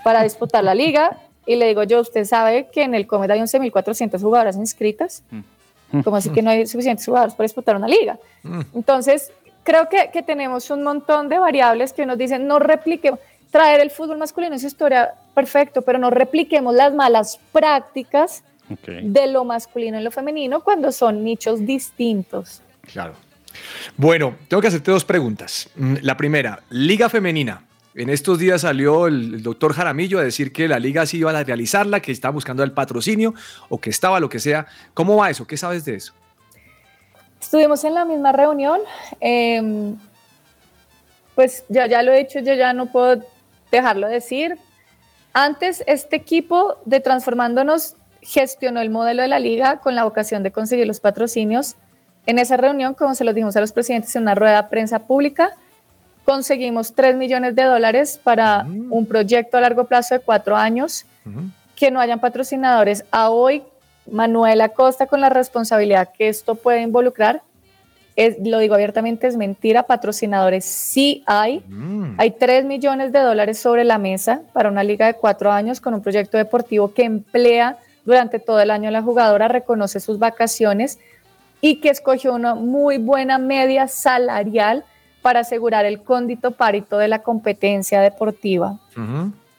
para disputar la liga. Y le digo yo, ¿usted sabe que en el Comet hay 11.400 jugadoras inscritas? Mm. Como así que no hay suficientes jugadoras para disputar una liga? Mm. Entonces, creo que, que, tenemos un montón de variables que nos dicen, no repliquemos, traer el fútbol masculino es historia, perfecto, pero no repliquemos las malas prácticas de lo masculino y lo femenino cuando son nichos distintos. Claro. Bueno, tengo que hacerte dos preguntas. Mm, la primera, Liga Femenina. En estos días salió el, doctor Jaramillo a decir que la liga sí iba a realizarla, que estaba buscando el patrocinio o que estaba lo que sea. ¿Cómo va eso? ¿Qué sabes de eso? Estuvimos en la misma reunión. Em, pues ya, ya lo he dicho, yo ya no puedo dejarlo decir. Antes, este equipo de Transformándonos gestionó el modelo de la liga con la vocación de conseguir los patrocinios. En esa reunión, como se los dijimos a los presidentes en una rueda de prensa pública, conseguimos 3 millones de dólares para mm. un proyecto a largo plazo de cuatro años, que no hayan patrocinadores. A hoy, Manuel Acosta, con la responsabilidad que esto puede involucrar, es, lo digo abiertamente, es mentira, patrocinadores sí hay. Mm. Hay 3 millones de dólares sobre la mesa para una liga de cuatro años con un proyecto deportivo que emplea durante todo el año la jugadora reconoce sus vacaciones y que escogió una muy buena media salarial para asegurar el cóndito parito de la competencia deportiva.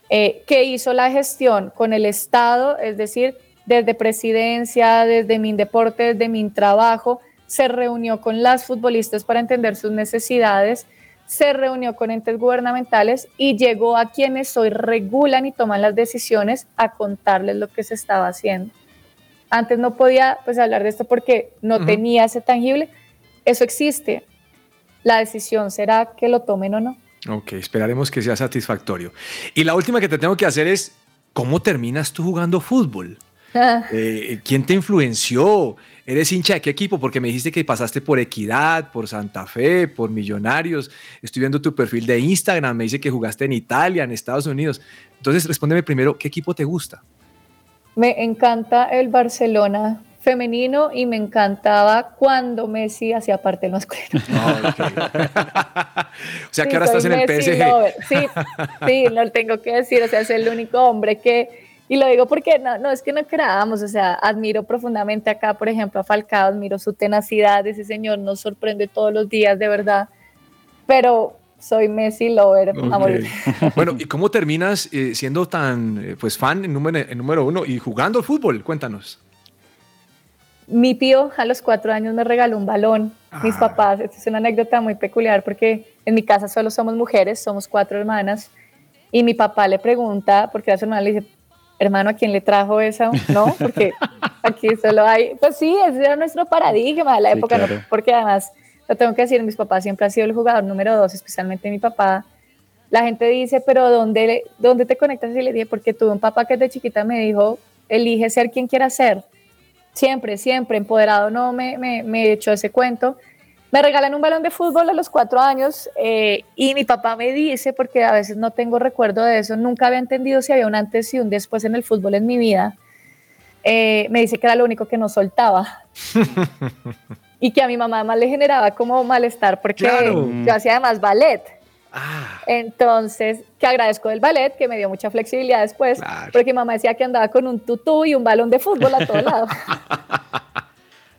Eh, que hizo la gestión con el Estado, es decir, desde presidencia, desde Mindeporte, desde Mintrabajo, se reunió con las futbolistas para entender sus necesidades se reunió con entes gubernamentales y llegó a quienes hoy regulan y toman las decisiones a contarles lo que se estaba haciendo. Antes no podía pues hablar de esto porque no tenía ese tangible. Eso existe. La decisión será que lo tomen o no. Ok, esperaremos que sea satisfactorio. Y la última que te tengo que hacer es, ¿cómo terminas tú jugando fútbol? Eh, ¿Quién te influenció? ¿Eres hincha de qué equipo? Porque me dijiste que pasaste por Equidad, por Santa Fe, por Millonarios. Estoy viendo tu perfil de Instagram, me dice que jugaste en Italia, en Estados Unidos. Entonces, respóndeme primero, ¿qué equipo te gusta? Me encanta el Barcelona femenino y me encantaba cuando Messi hacía parte del masculino. Ah, o sea que ahora estás en el PSG. Sí, sí, lo tengo que decir. O sea, es el único hombre que y lo digo porque no, no es que no creamos, o sea, admiro profundamente acá, por ejemplo, a Falcao, admiro su tenacidad, ese señor nos sorprende todos los días, de verdad. Pero soy Messi lover, Bueno, ¿y cómo terminas eh, siendo tan eh, pues fan en número, en número uno y jugando al fútbol? Cuéntanos. Mi tío a los cuatro años me regaló un balón. Mis ah. papás, esta es una anécdota muy peculiar porque en mi casa solo somos mujeres, somos cuatro hermanas. Y mi papá le pregunta, porque a su hermana le dice, hermano, ¿a quién le trajo eso? No, porque aquí solo hay, pues sí, ese era nuestro paradigma de la época, porque además, lo tengo que decir, mis papás siempre han sido el jugador número dos, especialmente mi papá. La gente dice, pero ¿dónde, dónde te conectas? Y le dije, porque tuve un papá que desde chiquita me dijo, elige ser quien quiera ser. Siempre, siempre, empoderado, no me, me, me echó ese cuento. Me regalan un balón de fútbol a los cuatro años eh, y mi papá me dice, porque a veces no tengo recuerdo de eso, nunca había entendido si había un antes y un después en el fútbol en mi vida. Eh, me dice que era lo único que no soltaba. y que a mi mamá además le generaba como malestar porque yo hacía además ballet. Ah. Entonces, que agradezco del ballet, que me dio mucha flexibilidad después, porque mi mamá decía que andaba con un tutú y un balón de fútbol a todo lado.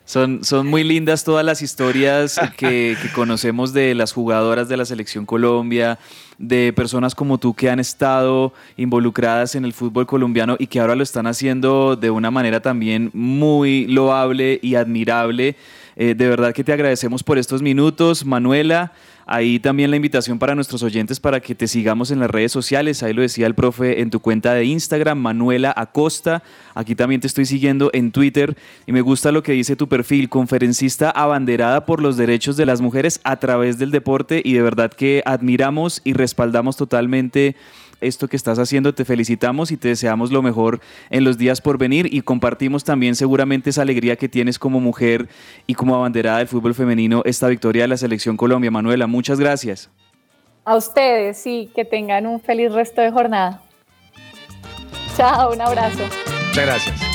Son, son muy lindas todas las historias que, que conocemos de las jugadoras de la selección Colombia, de personas como tú que han estado involucradas en el fútbol colombiano y que ahora lo están haciendo de una manera también muy loable y admirable. Eh, de verdad que te agradecemos por estos minutos, Manuela. Ahí también la invitación para nuestros oyentes para que te sigamos en las redes sociales. Ahí lo decía el profe en tu cuenta de Instagram, Manuela Acosta. Aquí también te estoy siguiendo en Twitter y me gusta lo que dice tu perfil, conferencista abanderada por los derechos de las mujeres a través del deporte y de verdad que admiramos y respaldamos totalmente esto que estás haciendo. Te felicitamos y te deseamos lo mejor en los días por venir y compartimos también seguramente esa alegría que tienes como mujer y como abanderada del fútbol femenino esta victoria de la selección Colombia. Manuela, muchas gracias. A ustedes y que tengan un feliz resto de jornada. Chao, un abrazo. Muchas gracias.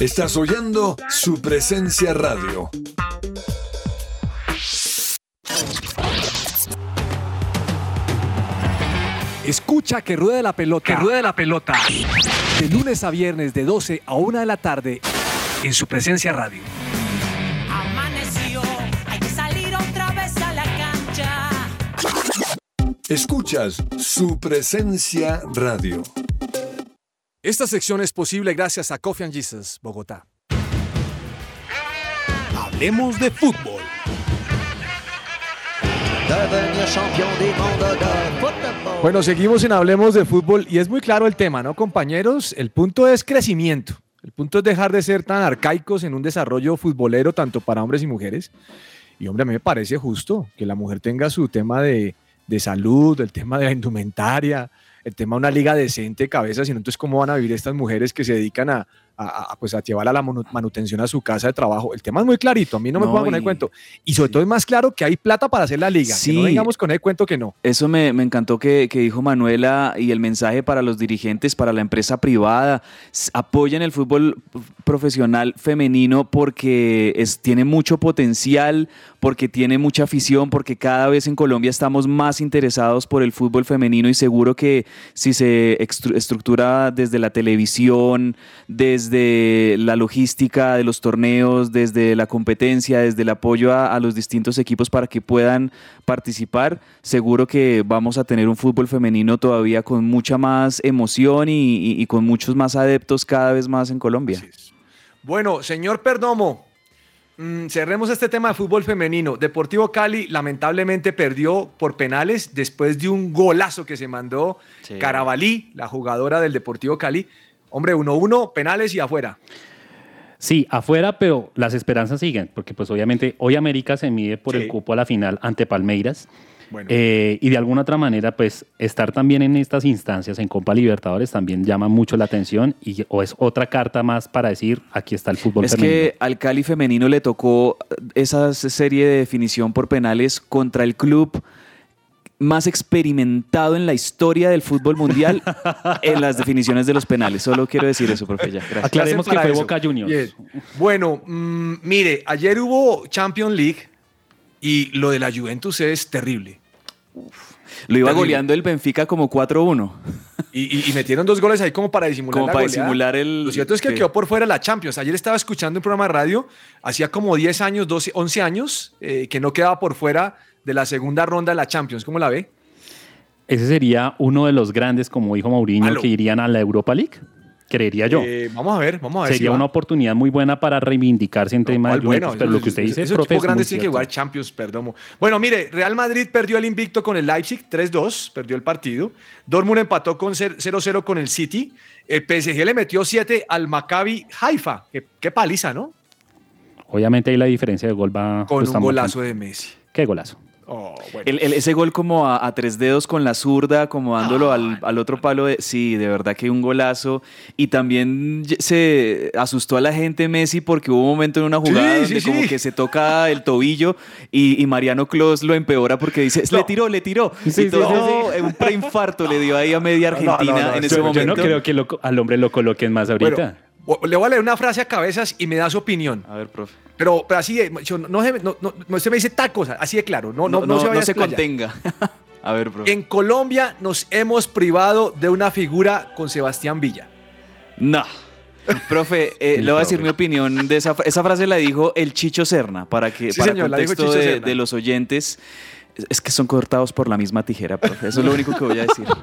Estás oyendo su presencia radio. Escucha que ruede la pelota. Que ruede la pelota. De lunes a viernes de 12 a 1 de la tarde en su presencia radio. Amaneció, hay que salir otra vez a la cancha. Escuchas su presencia radio. Esta sección es posible gracias a Coffee and Jesus, Bogotá. Hablemos de fútbol. Bueno, seguimos en Hablemos de fútbol y es muy claro el tema, ¿no, compañeros? El punto es crecimiento. El punto es dejar de ser tan arcaicos en un desarrollo futbolero tanto para hombres y mujeres. Y hombre, a mí me parece justo que la mujer tenga su tema de, de salud, el tema de la indumentaria, el tema de una liga decente, cabeza, sino entonces cómo van a vivir estas mujeres que se dedican a, a- a, pues, a llevar a la manu- manutención a su casa de trabajo. El tema es muy clarito, a mí no, me puedo poner y- cuento. Y sobre todo es más claro que hay plata para hacer la liga, que no Sí. vengamos con el cuento que no. Eso me, me encantó que, que dijo Manuela y el mensaje para los dirigentes, para la empresa privada. Apoyen el fútbol profesional femenino porque es, tiene mucho potencial, porque tiene mucha afición, porque cada vez en Colombia estamos más interesados por el fútbol femenino y seguro que si se estructura desde la televisión, desde la logística de los torneos, desde la competencia, desde el apoyo a, a los distintos equipos para que puedan participar, seguro que vamos a tener un fútbol femenino todavía con mucha más emoción y, y- y con muchos más adeptos cada vez más en Colombia. Bueno, señor Perdomo, mm, cerremos este tema de fútbol femenino. Deportivo Cali lamentablemente perdió por penales después de un golazo que se mandó Sí. Carabalí, la jugadora del Deportivo Cali. Hombre, 1-1, penales y afuera. Sí, afuera, pero las esperanzas siguen, porque pues obviamente hoy América se mide por Sí. el cupo a la final ante Palmeiras. Bueno. Eh, y de alguna otra manera, pues estar también en estas instancias en Copa Libertadores también llama mucho la atención y o es otra carta más para decir aquí está el fútbol Es femenino. que al Cali femenino le tocó esa serie de definición por penales contra el club más experimentado en la historia del fútbol mundial en las definiciones de los penales. Solo quiero decir eso, profe. Ya, gracias. Aclaremos que fue eso. Boca Juniors. Bien. Bueno, mm, mire, ayer hubo Champions League y lo de la Juventus es terrible. Lo iba Terrible. goleando el Benfica como 4-1. Y, y- y metieron dos goles ahí como para disimular Como la para goleada. disimular el- Lo cierto es que sí. quedó por fuera la Champions. Ayer estaba escuchando un programa de radio, hacía como 10 años, 12, 11 años, eh, que no quedaba por fuera de la segunda ronda de la Champions. ¿Cómo la ve? Ese sería uno de los grandes, como dijo Mourinho, Aló. que irían a la Europa League. Creería yo. Eh, vamos a ver, vamos a ver. Sería si una oportunidad muy buena para reivindicarse en tema de. Bueno, pero lo que usted dice, esos profe, grandes tienen que jugar Champions, perdón. Bueno, mire, Real Madrid perdió el invicto con el Leipzig 3-2, perdió el partido. Dortmund empató con 0-0 con el City. El PSG le metió 7 al Maccabi Haifa. Qué, qué paliza, ¿no? Obviamente ahí la diferencia de gol va... Con un golazo marcando. de Messi. ¿Qué golazo? Oh, bueno. El- el- ese gol como a, a tres dedos con la zurda, acomodándolo al, al otro palo. De, sí, de verdad que un golazo. Y también se asustó a la gente Messi porque hubo un momento en una jugada Sí, donde sí, como sí. que se toca el tobillo y, y Mariano Clos lo empeora porque dice, le tiró, le tiró. Y todo, sí, un preinfarto le dio ahí a media no, Argentina no, en yo- ese Yo momento. no creo que lo- al hombre lo coloquen más ahorita. Bueno, Le voy a leer una frase a cabezas y me da su opinión. A ver, profe. Pero, pero así, de- yo no, no, se me- no, no, no se me dice tal cosa, así de claro. No, no, no, se, vaya a explayar. contenga. a ver, profe. En Colombia nos hemos privado de una figura con Sebastián Villa. No. Profe, eh, Sí, le voy a decir mi opinión de esa, fra- esa frase la dijo el Chicho Serna para que Sí, para señor, contexto de los oyentes es- que son cortados por la misma tijera, profe. Eso es lo único que voy a decir.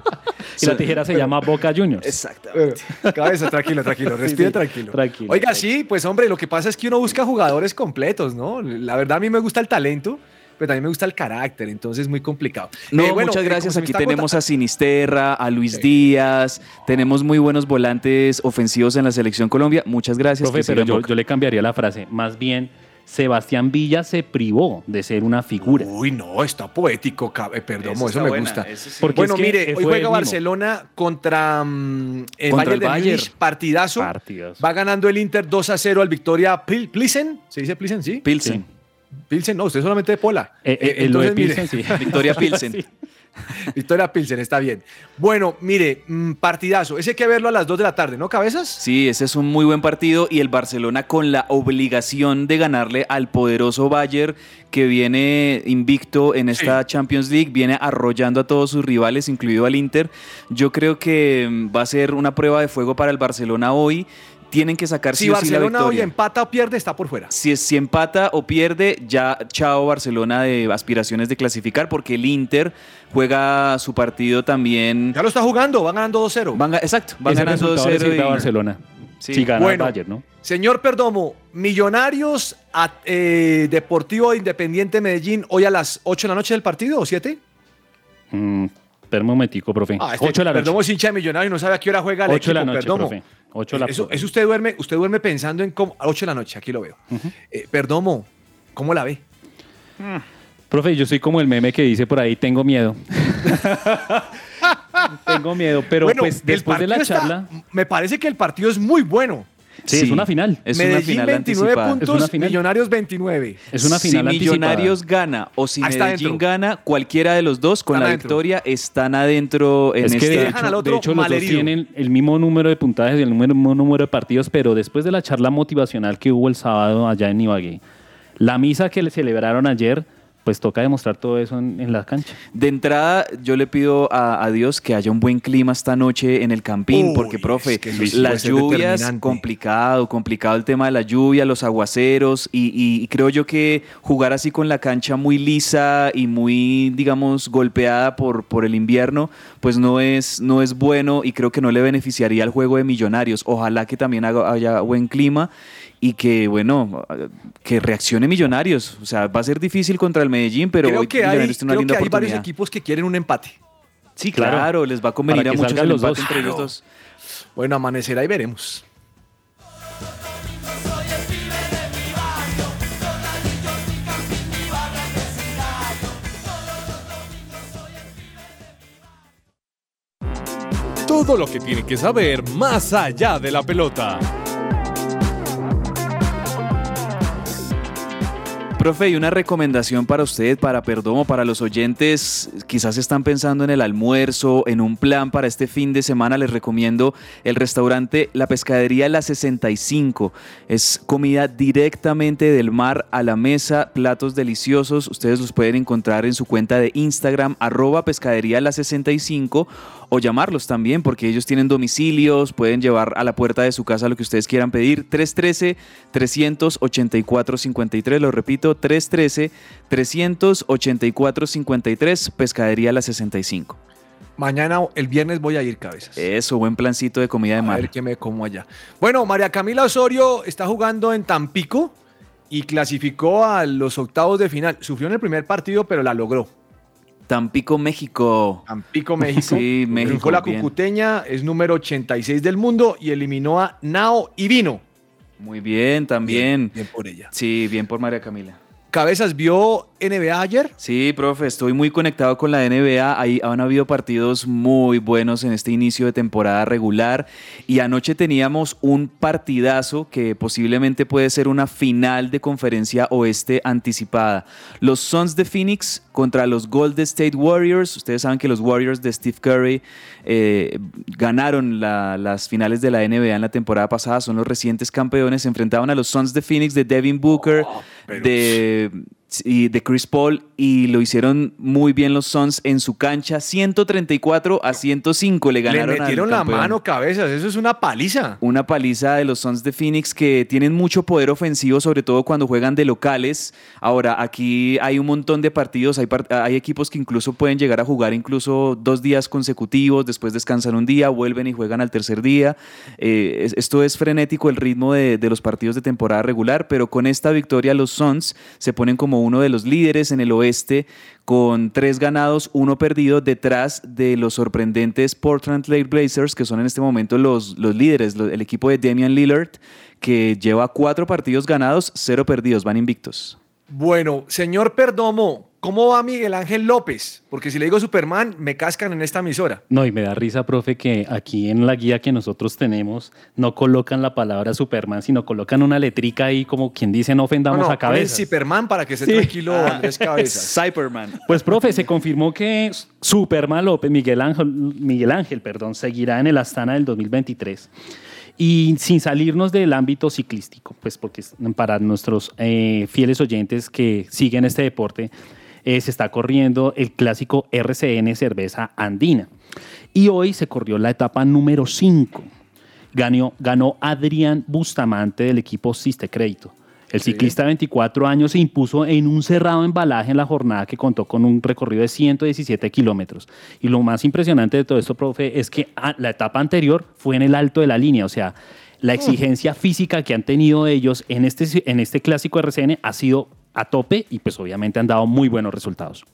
Y la tijera se llama Boca Juniors. Exactamente. Cabeza, tranquilo, tranquilo, respire sí, tranquilo. tranquilo, Oiga, tranquilo. sí, pues hombre, lo que pasa es que uno busca jugadores completos, ¿no? La verdad a mí me gusta el talento, pero también me gusta el carácter, entonces es muy complicado. No, Eh, bueno, muchas eh, gracias. Aquí tenemos a Sinisterra, a Luis Sí. Díaz, tenemos muy buenos volantes ofensivos en la selección Colombia. Muchas gracias. Profe, pero yo le cambiaría la frase. Más bien, Sebastián Villa se privó de ser una figura. Uy, no, está poético, eh, perdón, Eso me buena, gusta. eso sí. Porque bueno, es que mire, hoy juega. Barcelona contra mm, el Contra Bayern el de Bayern. Múnich, partidazo. Partidazo. Va ganando el Inter 2 a 0 al Victoria Pil- Pilsen. ¿Se dice Pilsen? Sí. Pilsen. Pilsen, no, usted solamente de Pola. Eh, eh, Eh, el mire, Pilsen, sí. Victoria Pilsen. Sí. Victoria Pilsen, está bien. Bueno, mire, mm, partidazo. Ese hay que verlo a las 2 de la tarde, ¿no, cabezas? Sí, ese es un muy buen partido y el Barcelona con la obligación de ganarle al poderoso Bayern que viene invicto en esta Champions League, viene arrollando a todos sus rivales, incluido al Inter. Yo creo que mm, va a ser una prueba de fuego para el Barcelona hoy. Tienen que sacar Si sí o sí la Barcelona hoy empata o pierde, está por fuera. Si, empata o pierde, ya chao Barcelona de aspiraciones de clasificar, porque el Inter juega su partido también. Ya lo está jugando, va ganando 2-0. Van, ga- exacto, van Ese ganando resultado le 2-0. sirve a y- Barcelona. Sí. Si gana Bueno. el Bayern, ¿no? Señor Perdomo, Millonarios a- eh, Deportivo Independiente Medellín, hoy a las 8 de la noche del partido o 7? Mm, espera un momentico, profe. Ah, este 8 de la noche. Perdomo es hincha de Millonario y no sabe a qué hora juega el 8 de la noche, Perdomo. profe. 8 de la Eso, eso usted duerme, usted duerme pensando en cómo. A 8 de la noche, aquí lo veo. Eh, Perdomo, ¿cómo la ve? Profe, yo soy como el meme que dice por ahí, tengo miedo. tengo miedo, pero bueno, pues después de la está- charla... me parece que el partido es muy bueno. Sí, es una final. Es una Medellín final 29 anticipada. Es puntos, una final. Millonarios 29. Es una final si anticipada. Millonarios gana o si Medellín dentro. gana, cualquiera de los dos con Están la adentro. victoria están adentro en Es que este. de dejan al hecho, otro de hecho los dos malherido. tienen el mismo número de puntajes y el número- mismo número de partidos, pero después de la charla motivacional que hubo el sábado allá en Ibagué, la misa que le celebraron ayer, pues toca demostrar todo eso en, en la cancha. De entrada, yo le pido a, a Dios que haya un buen clima esta noche en el Campín, Uy, porque, profe, es que las lluvias, complicado, complicado el tema de la lluvia, los aguaceros, y, y- y creo yo que jugar así con la cancha muy lisa y muy, digamos, golpeada por, por el invierno, pues no es, no es bueno y creo que no le beneficiaría al juego de Millonarios. Ojalá que también haga- haya buen clima y que, bueno, que reaccione Millonarios. O sea, va a ser difícil contra el Medellín, pero creo hoy que hay, Millonarios tiene una creo linda que hay varios equipos que quieren un empate. Sí, Claro. claro, les va a convenir a muchos el los empate dos. entre ellos dos. Bueno, amanecerá y veremos. Todo lo que tiene que saber más allá de la pelota. Profe, y una recomendación para usted, para Perdomo, para los oyentes, quizás están pensando en el almuerzo, en un plan para este fin de semana, les recomiendo el restaurante La Pescadería La 65. Es comida directamente del mar a la mesa, platos deliciosos, ustedes los pueden encontrar en su cuenta de Instagram, arroba pescadería La 65 o llamarlos también porque ellos tienen domicilios, pueden llevar a la puerta de su casa lo que ustedes quieran pedir. 313-384-53, lo repito, 313-384-53, Pescadería La 65. Mañana, el viernes, voy a ir cabezas. Eso, buen plancito de comida de a ver mar. qué me como allá. Bueno, María Camila Osorio está jugando en Tampico y clasificó a los octavos de final. Sufrió en el primer partido, pero la logró. Tampico, México. Tampico, México. Sí, México, la cucuteña, es número 86 del mundo y eliminó a Nao y Vino. Muy bien, también. Bien por ella. Sí, bien por María Camila. Cabezas vio NBA ayer? Sí, profe, estoy muy conectado con la NBA. Ahí han habido partidos muy buenos en este inicio de temporada regular. Y anoche teníamos un partidazo que posiblemente puede ser una final de conferencia oeste anticipada. Los Suns de Phoenix contra los Golden State Warriors. Ustedes saben que los Warriors de Steve Curry eh, ganaron la- las finales de la NBA en la temporada pasada. Son los recientes campeones. Se enfrentaban a los Suns de Phoenix de Devin Booker, de, y de Chris Paul. Y lo hicieron muy bien los Suns en su cancha. 134 a 105 le Le ganaron al metieron la campeón. mano, cabezas. Eso es una paliza. Una paliza de los Suns de Phoenix que tienen mucho poder ofensivo, sobre todo cuando juegan de locales. Ahora, aquí hay un montón de partidos, hay, equipos que incluso pueden llegar a jugar incluso dos días consecutivos, después descansan un día, vuelven y juegan al tercer día. Eh, es- esto es frenético el ritmo de, de los partidos de temporada regular, pero con esta victoria los Suns se ponen como uno de los líderes en el oeste con tres ganados, uno perdido, detrás de los sorprendentes Portland Trail Blazers, que son en este momento los, los líderes, el equipo de Damian Lillard, que lleva cuatro partidos ganados, cero perdidos, van invictos. Bueno, señor Perdomo, ¿cómo va Miguel Ángel López? Porque si le digo Superman, me cascan en esta emisora. No, y me da risa, profe, que aquí en la guía que nosotros tenemos no colocan la palabra Superman, sino colocan una letrica ahí como quien dice no ofendamos No, no, a cabeza. Superman para que esté Sí. tranquilo Andrés Cabezas. Cyberman. Pues, profe, se confirmó que Superman López, Miguel Ángel, Miguel Ángel, perdón, seguirá en el Astana del 2023. Y sin salirnos del ámbito ciclístico, pues porque para nuestros eh, fieles oyentes que siguen este deporte, eh, se está corriendo el clásico RCN Cerveza Andina. Y hoy se corrió la etapa número 5. Ganó, ganó Adrián Bustamante del equipo Siste Crédito. El ciclista de 24 años se impuso en un cerrado embalaje en la jornada que contó con un recorrido de 117 kilómetros. Y lo más impresionante de todo esto, profe, es que ah, la etapa anterior fue en el alto de la línea. O sea, la exigencia física que han tenido ellos en este, en este clásico RCN ha sido a tope y pues obviamente han dado muy buenos resultados.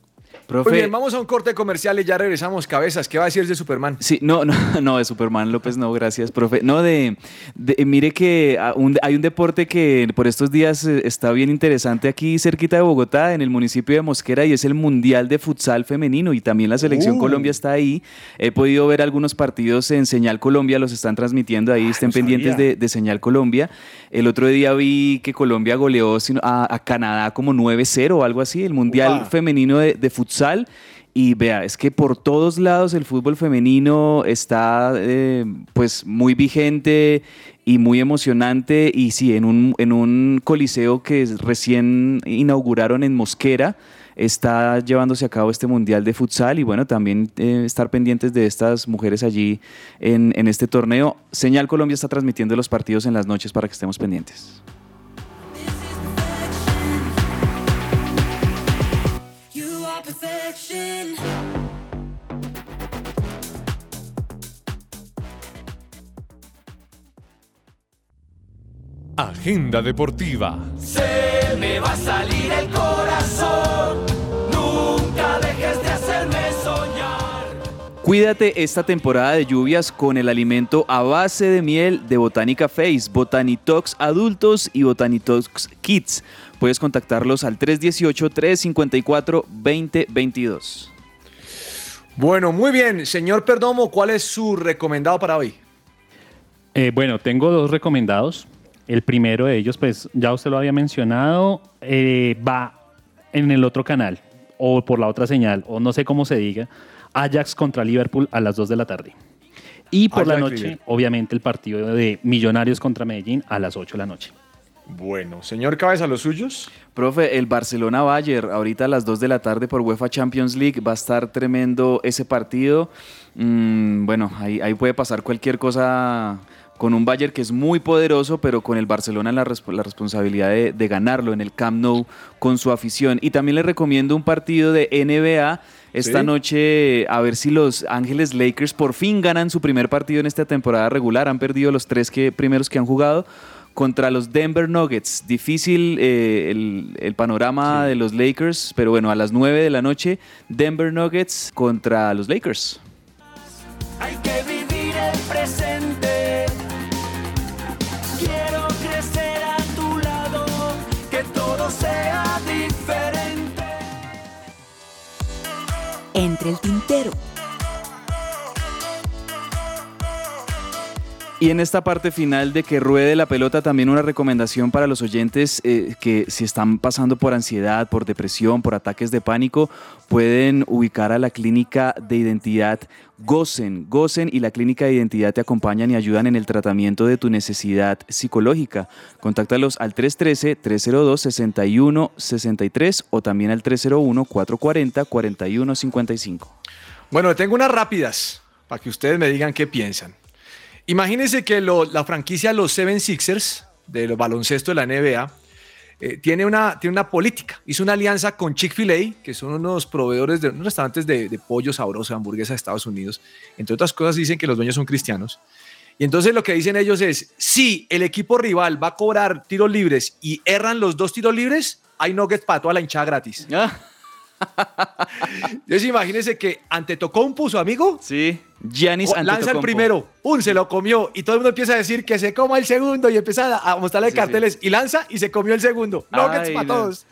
Profe, Muy bien, vamos a un corte comercial y ya regresamos. Cabezas, ¿qué va a decir de Superman? Sí, no, no, no, de Superman López, no, gracias, profe. No, de, de- mire que ah, hay un deporte que por estos días eh, está bien interesante aquí cerquita de Bogotá, en el municipio de Mosquera, y es el Mundial de Futsal Femenino, y también la Selección Uh. Colombia está ahí. He podido ver algunos partidos en Señal Colombia, los están transmitiendo ahí, estén no pendientes de, de Señal Colombia. El otro día vi que Colombia goleó a, a Canadá como 9-0 o algo así, el Mundial femenino de, de futsal. Y vea, es que por todos lados el fútbol femenino está eh, pues muy vigente y muy emocionante. Y sí, en un, en un coliseo que recién inauguraron en Mosquera, está llevándose a cabo este Mundial de Futsal y bueno, también eh, estar pendientes de estas mujeres allí en, en este torneo. Señal Colombia está transmitiendo los partidos en las noches para que estemos pendientes. Agenda deportiva. Se me va a salir el corazón. Nunca dejes de hacerme soñar. Cuídate esta temporada de lluvias con el alimento a base de miel de Botánica Face, Botanitox Adultos y Botanitox Kids. Puedes contactarlos al 318-354-2022. Bueno, muy bien. Señor Perdomo, ¿cuál es su recomendado para hoy? Eh, bueno, tengo dos recomendados. El primero de ellos, pues ya usted lo había mencionado, eh, va en el otro canal o por la otra señal, o no sé cómo se diga, Ajax contra Liverpool a las 2 de la tarde. Y por la noche, obviamente, el partido de Millonarios contra Medellín a las 8 de la noche. Bueno, señor Cabeza, los suyos. Profe, el Barcelona-Bayer, ahorita a las 2 de la tarde por UEFA Champions League, va a estar tremendo ese partido. Mm, bueno, ahí, ahí puede pasar cualquier cosa con un Bayern que es muy poderoso, pero con el Barcelona la, resp- la responsabilidad de, de ganarlo en el Camp Nou con su afición. Y también le recomiendo un partido de NBA esta Sí. noche, a ver si los Ángeles Lakers por fin ganan su primer partido en esta temporada regular. Han perdido los tres que, primeros que han jugado contra los Denver Nuggets. Difícil eh, el, el panorama de los Lakers, pero bueno, a las 9 de la noche, Denver Nuggets contra los Lakers. Hay que vivir el presente. Entre el tintero. Y en esta parte final de que ruede la pelota, también una recomendación para los oyentes eh, que si están pasando por ansiedad, por depresión, por ataques de pánico, pueden ubicar a la clínica de identidad Gozen. Gozen y la clínica de identidad te acompañan y ayudan en el tratamiento de tu necesidad psicológica. Contáctalos al 313-302-6163 o también al 301-440-4155. Bueno, tengo unas rápidas para que ustedes me digan qué piensan. Imagínense que la franquicia Los Seven Sixers, de los baloncesto de la NBA, eh, tiene, una, tiene una política. Hizo una alianza con Chick-fil-A, que son unos proveedores de unos restaurantes de, de pollo sabroso, hamburguesas de Estados Unidos. Entre otras cosas, dicen que los dueños son cristianos. Y entonces lo que dicen ellos es, si el equipo rival va a cobrar tiros libres y erran los dos tiros libres, hay nuggets para toda la hinchada gratis. Entonces imagínense que ante tocó un puso amigo. Sí. Giannis lanza el primero, ¡pum! se lo comió y todo el mundo empieza a decir que se coma el segundo y empieza a mostrarle Sí, carteles y lanza y se comió el segundo. Nuggets Ay, para no. todos.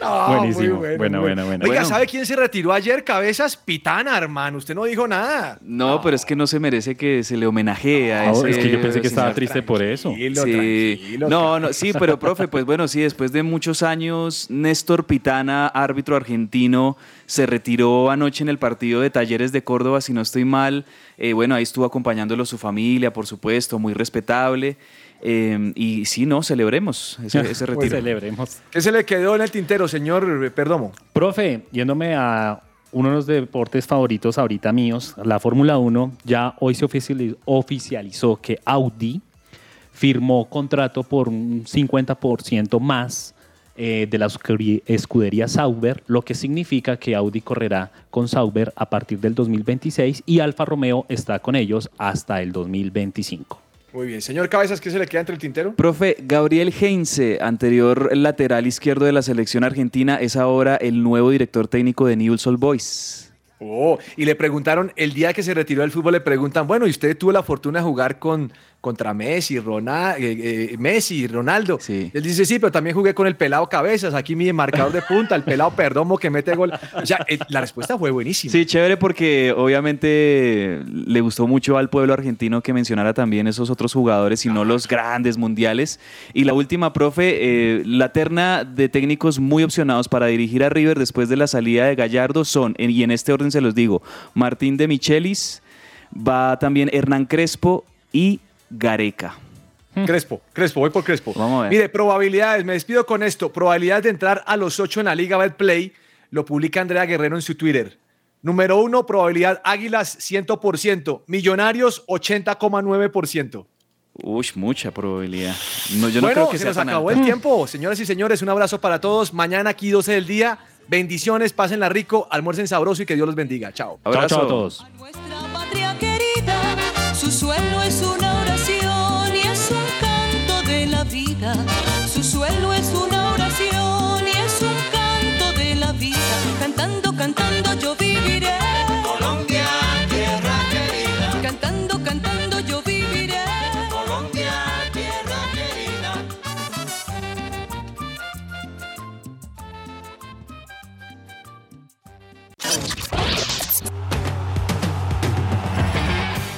No, Buenísimo. muy Buena, muy buena, buena. Oiga, Bueno. ¿sabe quién se retiró ayer? Cabezas Pitana, hermano. Usted no dijo nada. No, pero es que no se merece que se le homenajee a Ah, ese es que yo pensé que estaba señor. triste por eso. Tranquilo, Sí. tranquilo, No, no, sí, pero profe, pues bueno, sí, después de muchos años, Néstor Pitana, árbitro argentino, se retiró anoche en el partido de Talleres de Córdoba, si no estoy mal. Eh, bueno, ahí estuvo acompañándolo su familia, por supuesto, muy respetable. Eh, y sí, no, celebremos ese, ese Pues retiro. celebremos. ¿Qué se le quedó en el tintero, señor Perdomo? Profe, yéndome a uno de los deportes favoritos ahorita míos, la Fórmula 1, ya hoy se oficiali- oficializó que Audi firmó contrato por un 50% más eh, de la escudería Sauber, lo que significa que Audi correrá con Sauber a partir del 2026 y Alfa Romeo está con ellos hasta el 2025. Muy bien. Señor Cabezas, ¿qué se le queda entre el tintero? Profe, Gabriel Heinze, anterior lateral izquierdo de la selección argentina, es ahora el nuevo director técnico de Newell's Old Boys. Oh, y le preguntaron, el día que se retiró del fútbol, le preguntan, bueno, ¿y usted tuvo la fortuna de jugar con, contra Messi, Rona- eh, eh, Messi, Ronaldo? Sí. Él dice, sí, pero también jugué con el pelado Cabezas, aquí mi marcador de punta, el pelado Perdomo que mete gol. O sea, eh, la respuesta fue buenísima. Sí, chévere porque obviamente le gustó mucho al pueblo argentino que mencionara también esos otros jugadores y no los grandes mundiales. Y la última, profe, la terna de técnicos muy opcionados para dirigir a River después de la salida de Gallardo son, y en este orden se los digo, Martín de Michelis, va también Hernán Crespo y Gareca. Crespo, Crespo, voy por Crespo. Vamos a ver. Mire, probabilidades, me despido con esto. Probabilidades de entrar a los ocho en la Liga Betplay, lo publica Andrea Guerrero en su Twitter. Número uno, probabilidad Águilas 100%, Millonarios 80,9%. Uy, mucha probabilidad. No, yo no bueno, creo que se sea nos tan acabó alta. el tiempo. Señoras y señores, un abrazo para todos. Mañana aquí 12 del día. Bendiciones, pásenla rico, almuercen sabroso y que Dios los bendiga. Chao. Chao, chao a todos. Patria querida, su suelo es una Su suelo es una oración